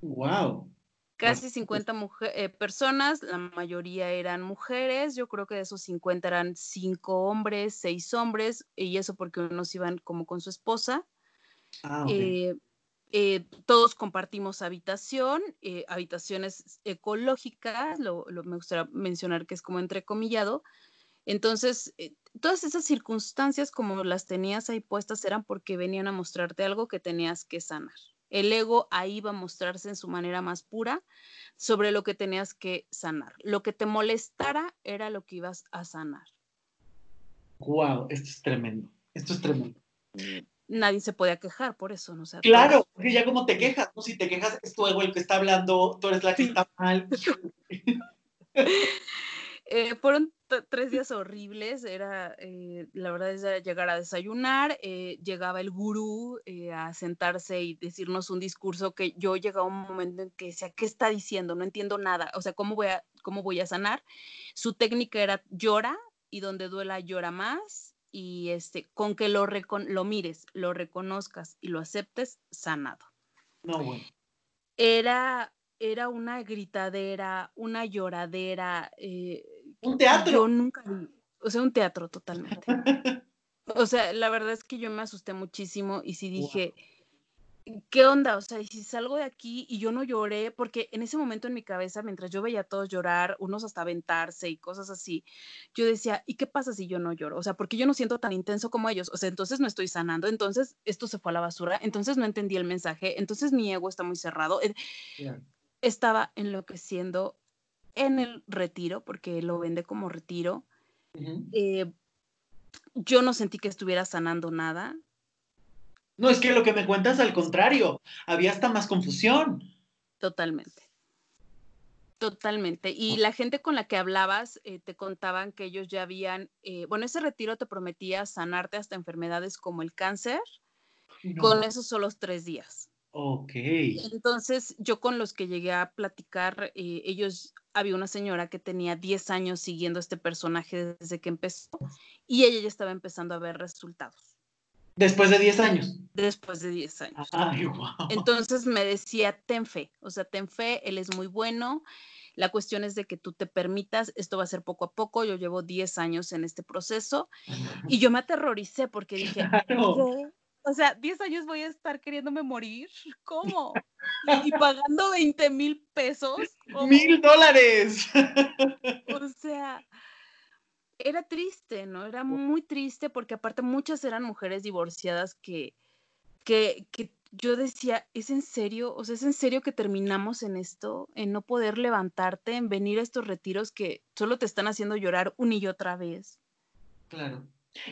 Wow. Casi 50 eh, personas, la mayoría eran mujeres, yo creo que de esos 50 eran 5 hombres, 6 hombres, y eso porque unos iban como con su esposa. Ah, eh, eh, todos compartimos habitación, habitaciones ecológicas, lo, me gustaría mencionar que es como entrecomillado. Entonces, todas esas circunstancias como las tenías ahí puestas eran porque venían a mostrarte algo que tenías que sanar. El ego ahí va a mostrarse en su manera más pura sobre lo que tenías que sanar. Lo que te molestara era lo que ibas a sanar. Wow, esto es tremendo. Esto es tremendo. Nadie se podía quejar por eso, ¿no? claro, porque ya como te quejas, ¿no? Si te quejas es tu ego el que está hablando, tú eres la que está mal. Eh, fueron tres días horribles, era, eh, la verdad es llegar a desayunar, eh, llegaba el gurú a sentarse y decirnos un discurso que yo llegaba a un momento en que decía, ¿qué está diciendo? No entiendo nada, o sea, ¿cómo voy a, cómo voy a sanar? Su técnica era llora y donde duela llora más y este, con que lo, lo mires, lo reconozcas y lo aceptes, sanado. No, bueno. Era era una gritadera, una lloradera. Eh, un teatro. Yo nunca o sea, un teatro totalmente. o sea, la verdad es que yo me asusté muchísimo y sí dije, ¿qué onda? O sea, si salgo de aquí y yo no lloré, porque en ese momento en mi cabeza, mientras yo veía a todos llorar, unos hasta aventarse y cosas así, yo decía, ¿y qué pasa si yo no lloro? O sea, porque yo no siento tan intenso como ellos. O sea, entonces no estoy sanando, entonces esto se fue a la basura, entonces no entendí el mensaje, entonces mi ego está muy cerrado estaba enloqueciendo en el retiro, porque lo vende como retiro. Eh, yo no sentí que estuviera sanando nada. No, es que lo que me cuentas al contrario, había hasta más confusión. Totalmente. Totalmente. Y la gente con la que hablabas eh, te contaban que ellos ya habían, eh, bueno, ese retiro te prometía sanarte hasta enfermedades como el cáncer, con esos solos tres días. Ok. Entonces, yo con los que llegué a platicar, eh, ellos, había una señora que tenía 10 años siguiendo a este personaje desde que empezó y ella ya estaba empezando a ver resultados. Después de 10 años. Después de 10 años. Ay, wow. Entonces me decía, ten fe, o sea, ten fe, él es muy bueno. La cuestión es de que tú te permitas, esto va a ser poco a poco, yo llevo 10 años en este proceso y yo me aterroricé porque dije, o sea, 10 años voy a estar queriéndome morir, ¿cómo? Y, pagando 20 mil pesos. ¡Mil dólares! O sea, era triste, ¿no? Era muy triste porque aparte muchas eran mujeres divorciadas que, que, que yo decía, ¿es en serio? O sea, ¿es en serio que terminamos en esto? En no poder levantarte, en venir a estos retiros que solo te están haciendo llorar una y otra vez. Claro.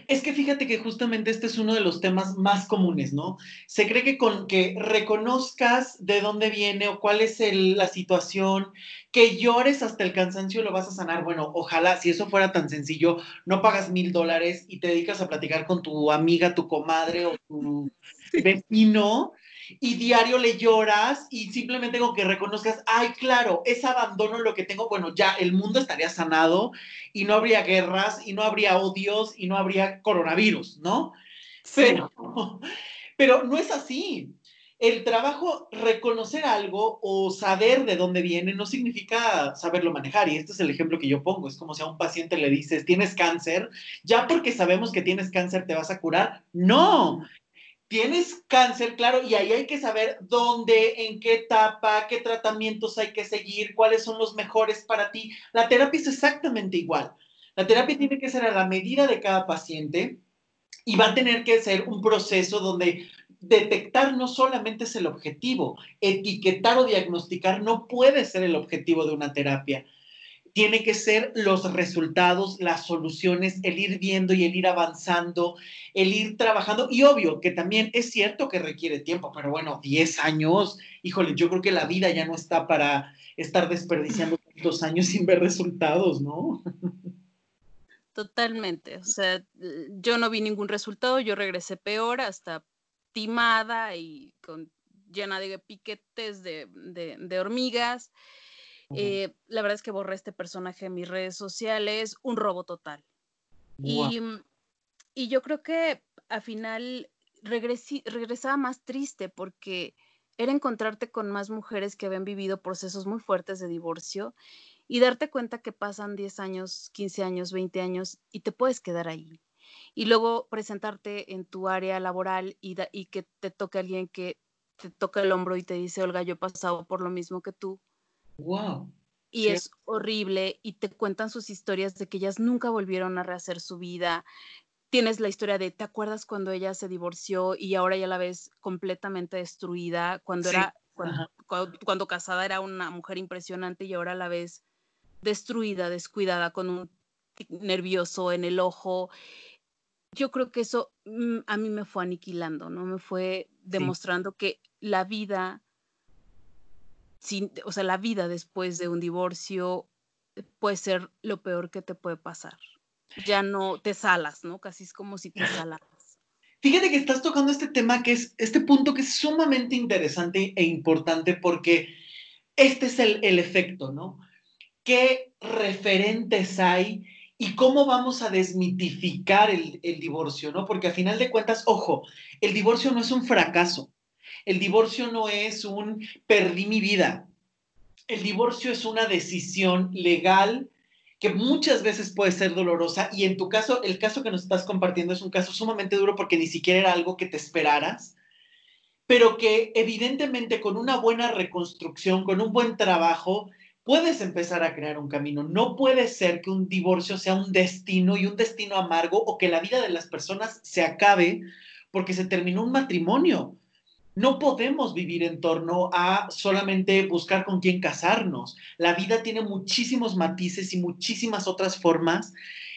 Es que fíjate que justamente este es uno de los temas más comunes, ¿no? Se cree que con que reconozcas de dónde viene o cuál es la situación, que llores hasta el cansancio lo vas a sanar. Bueno, ojalá si eso fuera tan sencillo, no pagas mil dólares y te dedicas a platicar con tu amiga, tu comadre o tu vecino y diario le lloras y simplemente con que reconozcas, ay, claro, es abandono lo que tengo, bueno, ya el mundo estaría sanado y no habría guerras y no habría odios y no habría coronavirus, ¿no? Pero, pero no es así. El trabajo, reconocer algo o saber de dónde viene no significa saberlo manejar. Y este es el ejemplo que yo pongo. Es como si a un paciente le dices, tienes cáncer, ya porque sabemos que tienes cáncer te vas a curar. No, tienes cáncer, claro, y ahí hay que saber dónde, en qué etapa, qué tratamientos hay que seguir, cuáles son los mejores para ti. La terapia es exactamente igual. La terapia tiene que ser a la medida de cada paciente y va a tener que ser un proceso donde detectar no solamente es el objetivo, etiquetar o diagnosticar no puede ser el objetivo de una terapia tiene que ser los resultados, las soluciones, el ir viendo y el ir avanzando, el ir trabajando. Y obvio que también es cierto que requiere tiempo, pero bueno, 10 años, híjole, yo creo que la vida ya no está para estar desperdiciando tantos años sin ver resultados, ¿no? Totalmente. O sea, yo no vi ningún resultado, yo regresé peor, hasta timada y con, llena de piquetes de, de hormigas. Eh, la verdad es que borré este personaje en mis redes sociales, un robo total. Y, y, yo creo que al final regresaba más triste porque era encontrarte con más mujeres que habían vivido procesos muy fuertes de divorcio y darte cuenta que pasan 10 años, 15 años, 20 años y te puedes quedar ahí. Y luego presentarte en tu área laboral y, y que te toque alguien que te toca el hombro y te dice, Olga, yo he pasado por lo mismo que tú Wow. Y es horrible y te cuentan sus historias de que ellas nunca volvieron a rehacer su vida. Tienes la historia de, ¿te acuerdas cuando ella se divorció y ahora ya la ves completamente destruida? Cuando era, cuando, casada era una mujer impresionante y ahora la ves destruida, descuidada, con un nervioso en el ojo. Yo creo que eso mm, a mí me fue aniquilando, ¿no? Me fue demostrando que la vida o sea, la vida después de un divorcio puede ser lo peor que te puede pasar. Ya no te salas, ¿no? Casi es como si te salas. Fíjate que estás tocando este tema que es, este punto que es sumamente interesante e importante porque este es el, el efecto, ¿no? ¿Qué referentes hay y cómo vamos a desmitificar el, el divorcio, ¿no? Porque a final de cuentas, ojo, el divorcio no es un fracaso. El divorcio no es un perdí mi vida. El divorcio es una decisión legal que muchas veces puede ser dolorosa y en tu caso, el caso que nos estás compartiendo es un caso sumamente duro porque ni siquiera era algo que te esperaras, pero que evidentemente con una buena reconstrucción, con un buen trabajo, puedes empezar a crear un camino. No puede ser que un divorcio sea un destino y un destino amargo o que la vida de las personas se acabe porque se terminó un matrimonio no podemos vivir en torno a solamente buscar con quién casarnos. La vida tiene muchísimos matices y muchísimas otras formas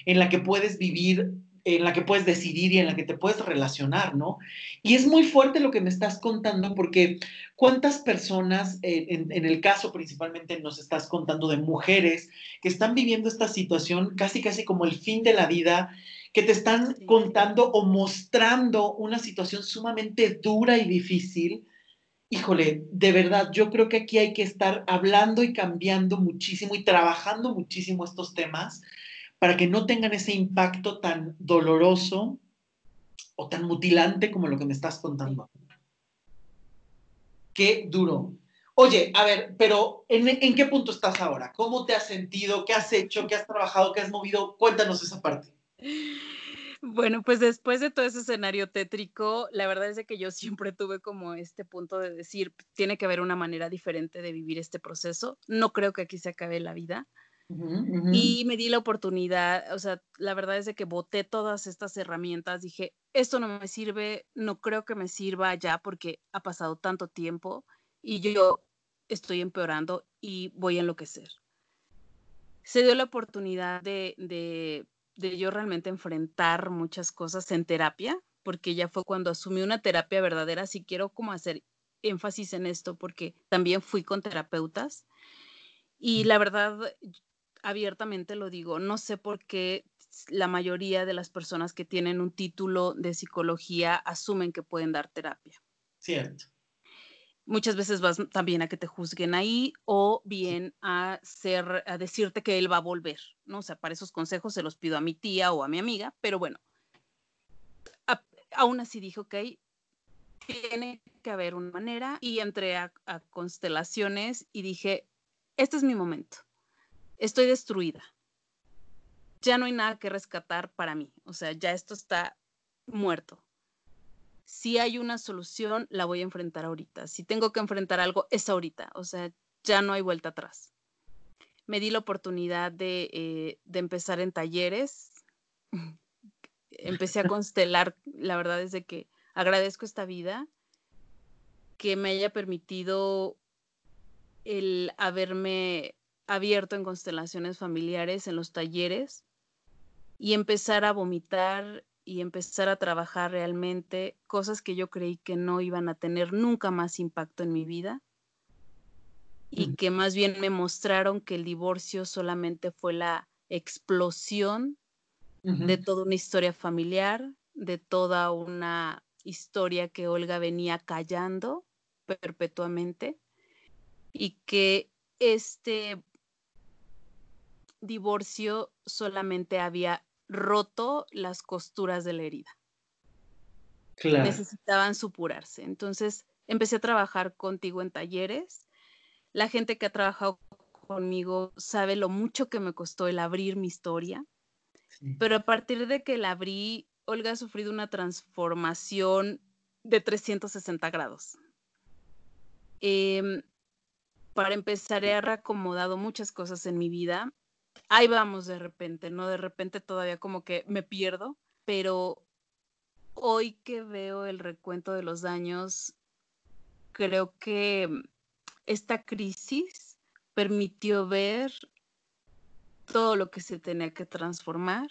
en la que puedes vivir, en la que puedes decidir y en la que te puedes relacionar, ¿no? Y es muy fuerte lo que me estás contando porque cuántas personas, en, en el caso principalmente nos estás contando de mujeres que están viviendo esta situación casi, casi como el fin de la vida que te están contando o mostrando una situación sumamente dura y difícil, híjole, de verdad, yo creo que aquí hay que estar hablando y cambiando muchísimo y trabajando muchísimo estos temas para que no tengan ese impacto tan doloroso o tan mutilante como lo que me estás contando. Qué duro. Oye, a ver, pero ¿en, qué punto estás ahora? ¿Cómo te has sentido? ¿Qué has hecho? ¿Qué has trabajado? ¿Qué has movido? Cuéntanos esa parte. Bueno, pues después de todo ese escenario tétrico, la verdad es que yo siempre tuve como este punto de decir, tiene que haber una manera diferente de vivir este proceso. No creo que aquí se acabe la vida. Y me di la oportunidad, o sea, la verdad es de que boté todas estas herramientas, dije, esto no me sirve, no creo que me sirva ya porque ha pasado tanto tiempo y yo estoy empeorando y voy a enloquecer. Se dio la oportunidad de, de, de yo realmente enfrentar muchas cosas en terapia, porque ya fue cuando asumí una terapia verdadera, si quiero como hacer énfasis en esto, porque también fui con terapeutas. Y la verdad, abiertamente lo digo, no sé por qué la mayoría de las personas que tienen un título de psicología asumen que pueden dar terapia. Cierto. Muchas veces vas también a que te juzguen ahí o bien a ser a decirte que él va a volver, ¿no? O sea, para esos consejos se los pido a mi tía o a mi amiga, pero bueno, aún así dijo, ok, tiene que haber una manera y entré a constelaciones y dije, este es mi momento estoy destruida. Ya no hay nada que rescatar para mí. O sea, ya esto está muerto. Si hay una solución, la voy a enfrentar ahorita. Si tengo que enfrentar algo, es ahorita. O sea, ya no hay vuelta atrás. Me di la oportunidad de, eh, empezar en talleres. Empecé a constelar. La verdad es de que agradezco esta vida que me haya permitido el haberme abierto en constelaciones familiares, en los talleres, y empezar a vomitar y empezar a trabajar realmente cosas que yo creí que no iban a tener nunca más impacto en mi vida. Y que más bien me mostraron que el divorcio solamente fue la explosión de toda una historia familiar, de toda una historia que Olga venía callando perpetuamente y que este divorcio solamente había roto las costuras de la herida. Necesitaban supurarse. Entonces empecé a trabajar contigo en talleres. La gente que ha trabajado conmigo sabe lo mucho que me costó el abrir mi historia. Pero a partir de que la abrí, Olga ha sufrido una transformación de 360 grados. Em, para empezar, he reacomodado muchas cosas en mi vida ahí vamos de repente, ¿no? De repente todavía como que me pierdo, pero hoy que veo el recuento de los daños, creo que esta crisis permitió ver todo lo que se tenía que transformar,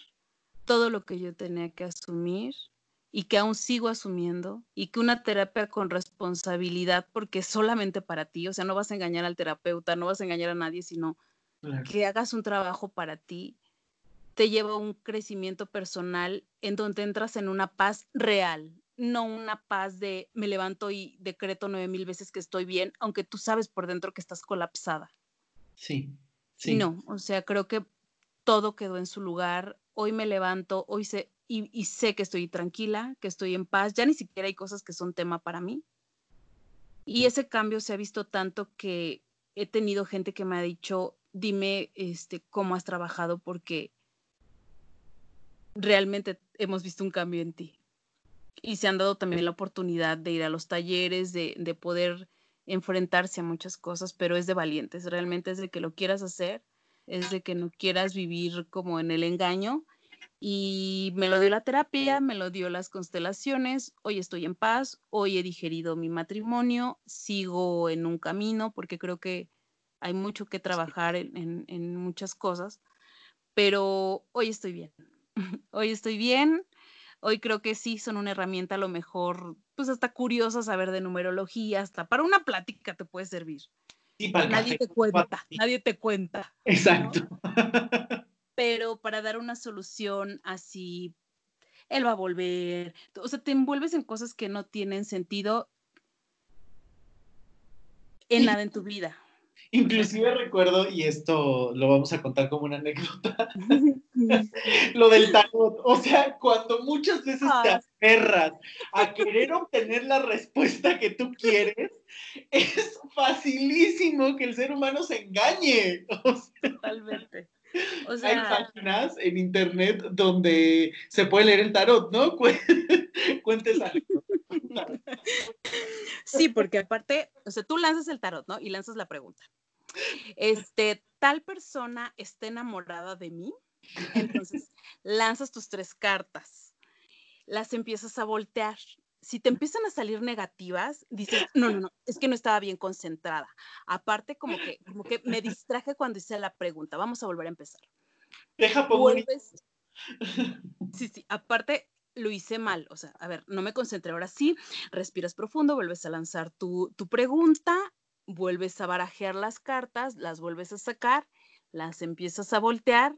todo lo que yo tenía que asumir y que aún sigo asumiendo y que una terapia con responsabilidad, porque solamente para ti, o sea, no vas a engañar al terapeuta, no vas a engañar a nadie, sino que hagas un trabajo para ti, te lleva a un crecimiento personal en donde entras en una paz real, no una paz de me levanto y decreto nueve mil veces que estoy bien, aunque tú sabes por dentro que estás colapsada. Sí, sí. No, o sea, creo que todo quedó en su lugar. Hoy me levanto, hoy sé y, y sé que estoy tranquila, que estoy en paz. Ya ni siquiera hay cosas que son tema para mí. Y ese cambio se ha visto tanto que he tenido gente que me ha dicho, dime este, cómo has trabajado porque realmente hemos visto un cambio en ti. Y se han dado también la oportunidad de ir a los talleres, de, de poder enfrentarse a muchas cosas, pero es de valientes, realmente es de que lo quieras hacer, es de que no quieras vivir como en el engaño. Y me lo dio la terapia, me lo dio las constelaciones, hoy estoy en paz, hoy he digerido mi matrimonio, sigo en un camino porque creo que hay mucho que trabajar en, muchas cosas, pero hoy estoy bien. Hoy estoy bien. Hoy creo que sí son una herramienta a lo mejor, pues hasta curiosa saber de numerología, hasta para una plática te puede servir. nadie te cuenta, nadie te cuenta. Exacto. Pero para dar una solución así, él va a volver. O sea, te envuelves en cosas que no tienen sentido en nada en tu vida. Inclusive recuerdo, y esto lo vamos a contar como una anécdota, lo del tarot. O sea, cuando muchas veces te aferras a querer obtener la respuesta que tú quieres, es facilísimo que el ser humano se engañe. Totalmente. Hay páginas en internet donde se puede leer el tarot, ¿no? Cuentes algo. Sí, porque aparte, o sea, tú lanzas el tarot, ¿no? Y lanzas la pregunta. Este, tal persona está enamorada de mí. Entonces, lanzas tus tres cartas, las empiezas a voltear. Si te empiezan a salir negativas, dices, no, no, no, es que no estaba bien concentrada. Aparte, como que, como que me distraje cuando hice la pregunta. Vamos a volver a empezar. Deja Vuelves... Sí, sí, aparte, lo hice mal. O sea, a ver, no me concentré. Ahora sí, respiras profundo, vuelves a lanzar tu, tu pregunta, vuelves a barajear las cartas, las vuelves a sacar, las empiezas a voltear.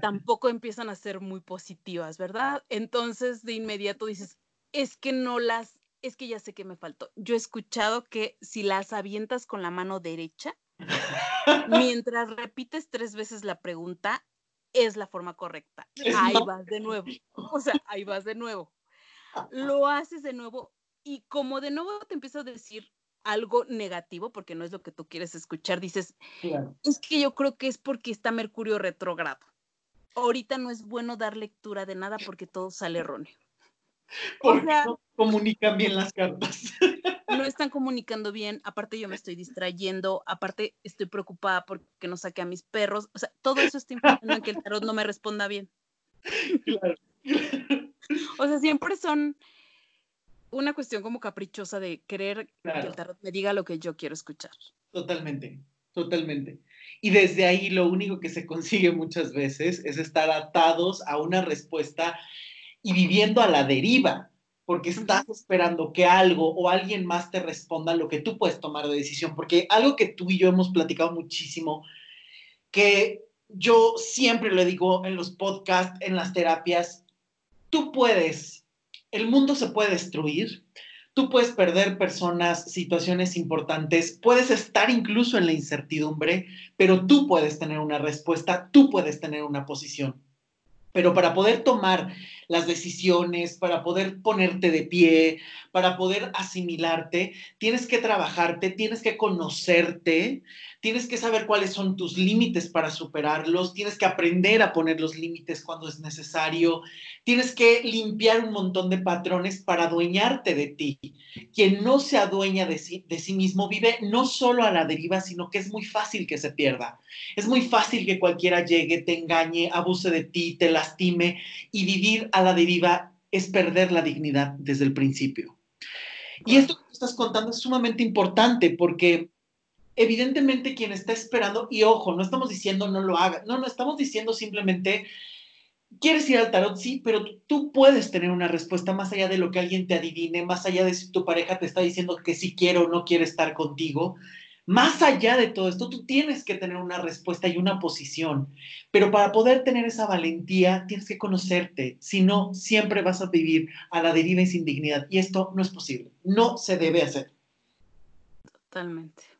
Tampoco empiezan a ser muy positivas, ¿verdad? Entonces de inmediato dices, es que no las, es que ya sé que me faltó. Yo he escuchado que si las avientas con la mano derecha, mientras repites tres veces la pregunta, es la forma correcta. Ahí vas de nuevo. O sea, ahí vas de nuevo. Lo haces de nuevo y como de nuevo te empiezo a decir algo negativo, porque no es lo que tú quieres escuchar, dices, es que yo creo que es porque está Mercurio retrógrado. Ahorita no es bueno dar lectura de nada porque todo sale erróneo. Porque no comunican bien las cartas. No están comunicando bien, aparte yo me estoy distrayendo, aparte estoy preocupada porque no saqué a mis perros, o sea, todo eso está influyendo en que el tarot no me responda bien. O sea, siempre son una cuestión como caprichosa de querer que el tarot me diga lo que yo quiero escuchar. Totalmente, totalmente. Y desde ahí lo único que se consigue muchas veces es estar atados a una respuesta y viviendo a la deriva, porque estás esperando que algo o alguien más te responda lo que tú puedes tomar de decisión, porque algo que tú y yo hemos platicado muchísimo, que yo siempre lo digo en los podcasts, en las terapias, tú puedes el mundo se puede destruir, tú puedes perder personas, situaciones importantes, puedes estar incluso en la incertidumbre, pero tú puedes tener una respuesta, tú puedes tener una posición. Pero para poder tomar las decisiones, para poder ponerte de pie, para poder asimilarte, tienes que trabajarte, tienes que conocerte, tienes que saber cuáles son tus límites para superarlos, tienes que aprender a poner los límites cuando es necesario, tienes que limpiar un montón de patrones para adueñarte de ti. Quien no se adueña de sí, de sí mismo vive no solo a la deriva, sino que es muy fácil que se pierda. Es muy fácil que cualquiera llegue, te engañe, abuse de ti, te lastime y vivir a la deriva es perder la dignidad desde el principio. Y esto que estás contando es sumamente importante porque evidentemente quien está esperando, y ojo, no estamos diciendo no lo haga, no, no estamos diciendo simplemente, quieres ir al tarot, sí, pero tú puedes tener una respuesta más allá de lo que alguien te adivine, más allá de si tu pareja te está diciendo que si quiere o no quiere estar contigo. Más allá de todo esto, tú tienes que tener una respuesta y una posición, pero para poder tener esa valentía tienes que conocerte, si no, siempre vas a vivir a la deriva y sin dignidad, y esto no es posible, no se debe hacer. Totalmente.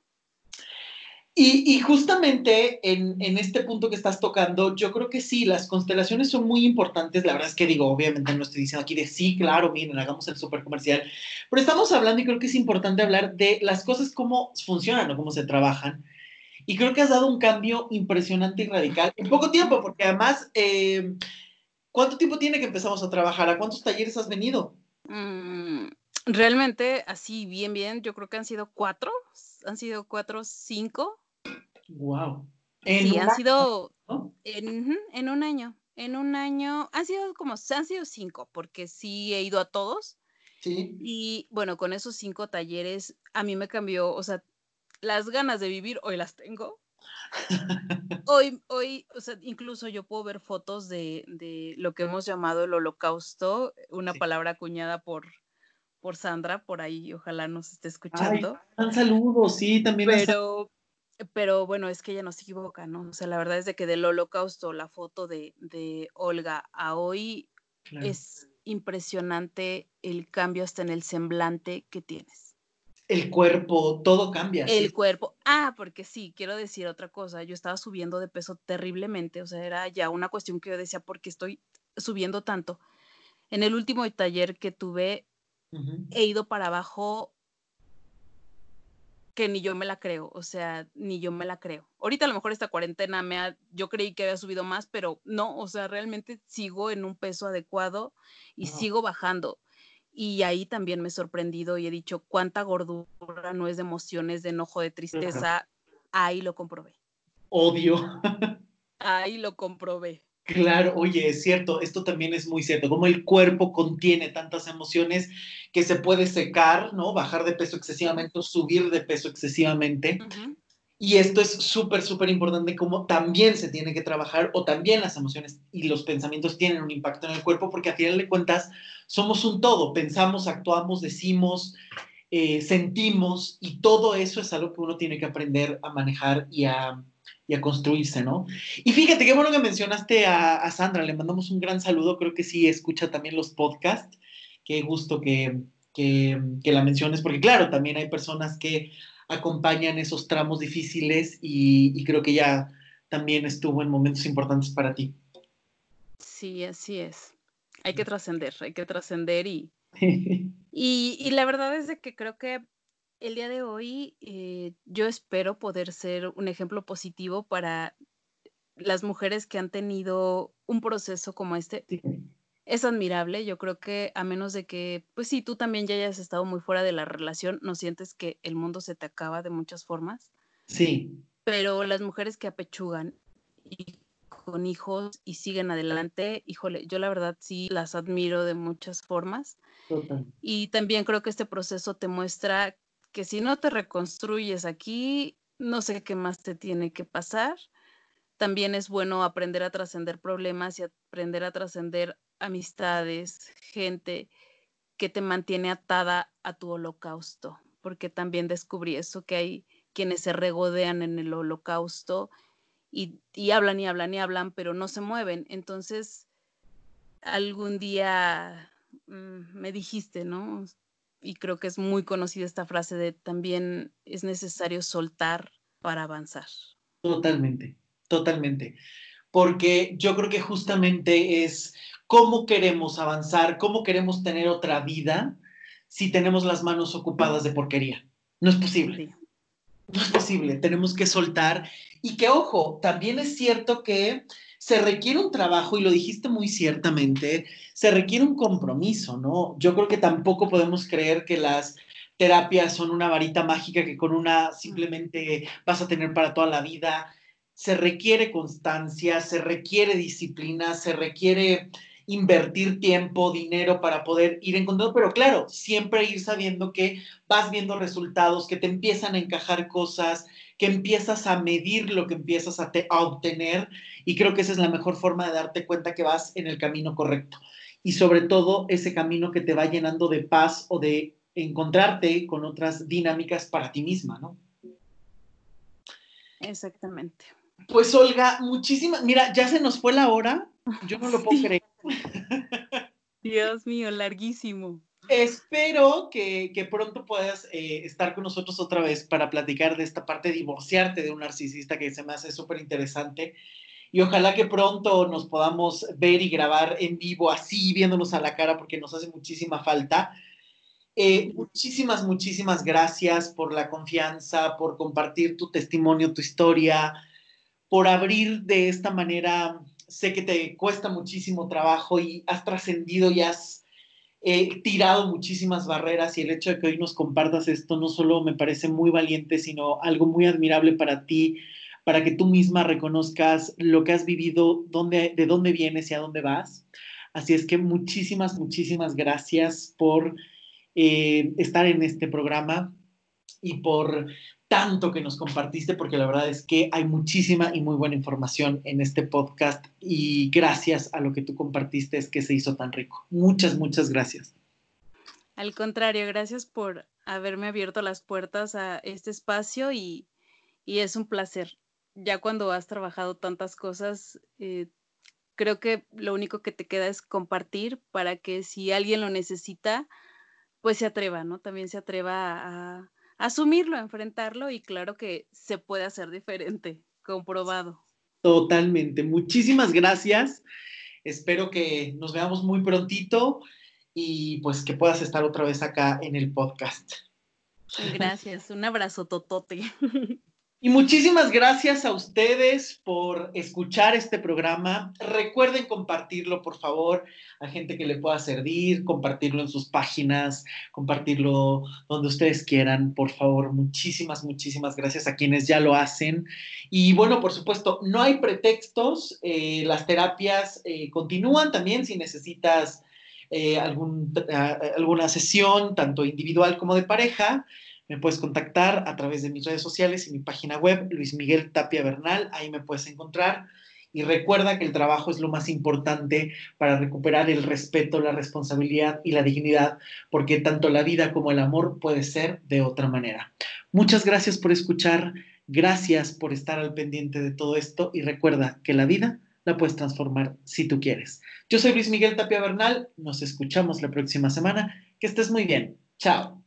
Y, justamente en, este punto que estás tocando, yo creo que sí, las constelaciones son muy importantes. La verdad es que digo, obviamente no estoy diciendo aquí de sí, claro, miren, hagamos el súper comercial, pero estamos hablando y creo que es importante hablar de las cosas, cómo funcionan o cómo se trabajan. Y creo que has dado un cambio impresionante y radical en poco tiempo, porque además, eh, ¿cuánto tiempo tiene que empezamos a trabajar? ¿A cuántos talleres has venido? Mm, realmente, así bien, bien, yo creo que han sido cuatro, han sido cuatro, cinco Wow. Sí, han sido en, un año. En un año, han sido como, han sido cinco, porque sí he ido a todos. Sí. Y bueno, con esos cinco talleres, a mí me cambió, o sea, las ganas de vivir hoy las tengo. hoy, hoy, o sea, incluso yo puedo ver fotos de, de lo que hemos llamado el holocausto, una palabra acuñada por, por Sandra, por ahí, ojalá nos esté escuchando. un saludo, sí, también. Pero, pero bueno, es que ella no se equivoca, ¿no? O sea, la verdad es de que del holocausto, la foto de, Olga a hoy es impresionante el cambio hasta en el semblante que tienes. El cuerpo, todo cambia. El cuerpo. Ah, porque sí, quiero decir otra cosa. Yo estaba subiendo de peso terriblemente, o sea, era ya una cuestión que yo decía, ¿por qué estoy subiendo tanto? En el último taller que tuve, he ido para abajo que ni yo me la creo, o sea, ni yo me la creo. Ahorita a lo mejor esta cuarentena me ha, yo creí que había subido más, pero no, o sea, realmente sigo en un peso adecuado y sigo bajando. Y ahí también me he sorprendido y he dicho cuánta gordura no es de emociones, de enojo, de tristeza. Ahí lo comprobé. Odio. ahí lo comprobé. Claro, oye, es cierto, esto también es muy cierto, como el cuerpo contiene tantas emociones que se puede secar, ¿no? Bajar de peso excesivamente o subir de peso excesivamente. Y esto es súper, súper importante, como también se tiene que trabajar o también las emociones y los pensamientos tienen un impacto en el cuerpo, porque a final de cuentas somos un todo, pensamos, actuamos, decimos, eh, sentimos, y todo eso es algo que uno tiene que aprender a manejar y a y a construirse, ¿no? Y fíjate, qué bueno que mencionaste a, Sandra, le mandamos un gran saludo, creo que sí escucha también los podcasts, qué gusto que, que, la menciones, porque claro, también hay personas que acompañan esos tramos difíciles y, creo que ella también estuvo en momentos importantes para ti. Sí, así es. Hay que trascender, hay que trascender y, y, y, la verdad es de que creo que el día de hoy eh, yo espero poder ser un ejemplo positivo para las mujeres que han tenido un proceso como este. Es admirable, yo creo que a menos de que, pues sí, tú también ya hayas estado muy fuera de la relación, no sientes que el mundo se te acaba de muchas formas. Sí. Pero las mujeres que apechugan y con hijos y siguen adelante, híjole, yo la verdad sí las admiro de muchas formas. Y también creo que este proceso te muestra que si no te reconstruyes aquí, no sé qué más te tiene que pasar. También es bueno aprender a trascender problemas y aprender a trascender amistades, gente que te mantiene atada a tu holocausto, porque también descubrí eso, que hay quienes se regodean en el holocausto y, hablan y hablan y hablan, pero no se mueven. Entonces, algún día mm, me dijiste, ¿no? Y creo que es muy conocida esta frase de también es necesario soltar para avanzar. Totalmente, totalmente. Porque yo creo que justamente es cómo queremos avanzar, cómo queremos tener otra vida si tenemos las manos ocupadas de porquería. No es posible. No es posible. Tenemos que soltar. Y que, ojo, también es cierto que se requiere un trabajo, y lo dijiste muy ciertamente, se requiere un compromiso, ¿no? Yo creo que tampoco podemos creer que las terapias son una varita mágica que con una simplemente vas a tener para toda la vida. Se requiere constancia, se requiere disciplina, se requiere invertir tiempo, dinero para poder ir encontrando, pero claro, siempre ir sabiendo que vas viendo resultados, que te empiezan a encajar cosas, que empiezas a medir lo que empiezas a, a obtener y creo que esa es la mejor forma de darte cuenta que vas en el camino correcto. Y sobre todo ese camino que te va llenando de paz o de encontrarte con otras dinámicas para ti misma, ¿no? Exactamente. Pues Olga, muchísimas, mira, ya se nos fue la hora, yo no lo puedo creer. Dios mío, larguísimo. Espero que, pronto puedas eh, estar con nosotros otra vez para platicar de esta parte de divorciarte de un narcisista que se me hace súper interesante y ojalá que pronto nos podamos ver y grabar en vivo así, viéndonos a la cara, porque nos hace muchísima falta. Eh, muchísimas, muchísimas gracias por la confianza, por compartir tu testimonio, tu historia, por abrir de esta manera. Sé que te cuesta muchísimo trabajo y has trascendido y has eh, tirado muchísimas barreras y el hecho de que hoy nos compartas esto no solo me parece muy valiente, sino algo muy admirable para ti, para que tú misma reconozcas lo que has vivido, de dónde vienes y a dónde vas. Así es que muchísimas, muchísimas gracias por eh, estar en este programa y por tanto que nos compartiste, porque la verdad es que hay muchísima y muy buena información en este podcast y gracias a lo que tú compartiste es que se hizo tan rico. Muchas, muchas gracias. Al contrario, gracias por haberme abierto las puertas a este espacio y, y es un placer ya cuando has trabajado tantas cosas, eh, creo que lo único que te queda es compartir para que si alguien lo necesita, pues se atreva, ¿no? También se atreva a, asumirlo, enfrentarlo y claro que se puede hacer diferente, comprobado. Totalmente. Muchísimas gracias. Espero que nos veamos muy prontito y pues que puedas estar otra vez acá en el podcast. Gracias, un abrazo totote. Y muchísimas gracias a ustedes por escuchar este programa. Recuerden compartirlo, por favor, a gente que le pueda servir, compartirlo en sus páginas, compartirlo donde ustedes quieran, por favor. Muchísimas, muchísimas gracias a quienes ya lo hacen. Y bueno, por supuesto, no hay pretextos. Eh, las terapias eh, continúan también si necesitas eh, alguna sesión, tanto individual como de pareja. Me puedes contactar a través de mis redes sociales y mi página web, Luis Miguel Tapia Bernal, ahí me puedes encontrar. Y recuerda que el trabajo es lo más importante para recuperar el respeto, la responsabilidad y la dignidad, porque tanto la vida como el amor puede ser de otra manera. Muchas gracias por escuchar, gracias por estar al pendiente de todo esto y recuerda que la vida la puedes transformar si tú quieres. Yo soy Luis Miguel Tapia Bernal, nos escuchamos la próxima semana, que estés muy bien. Chao.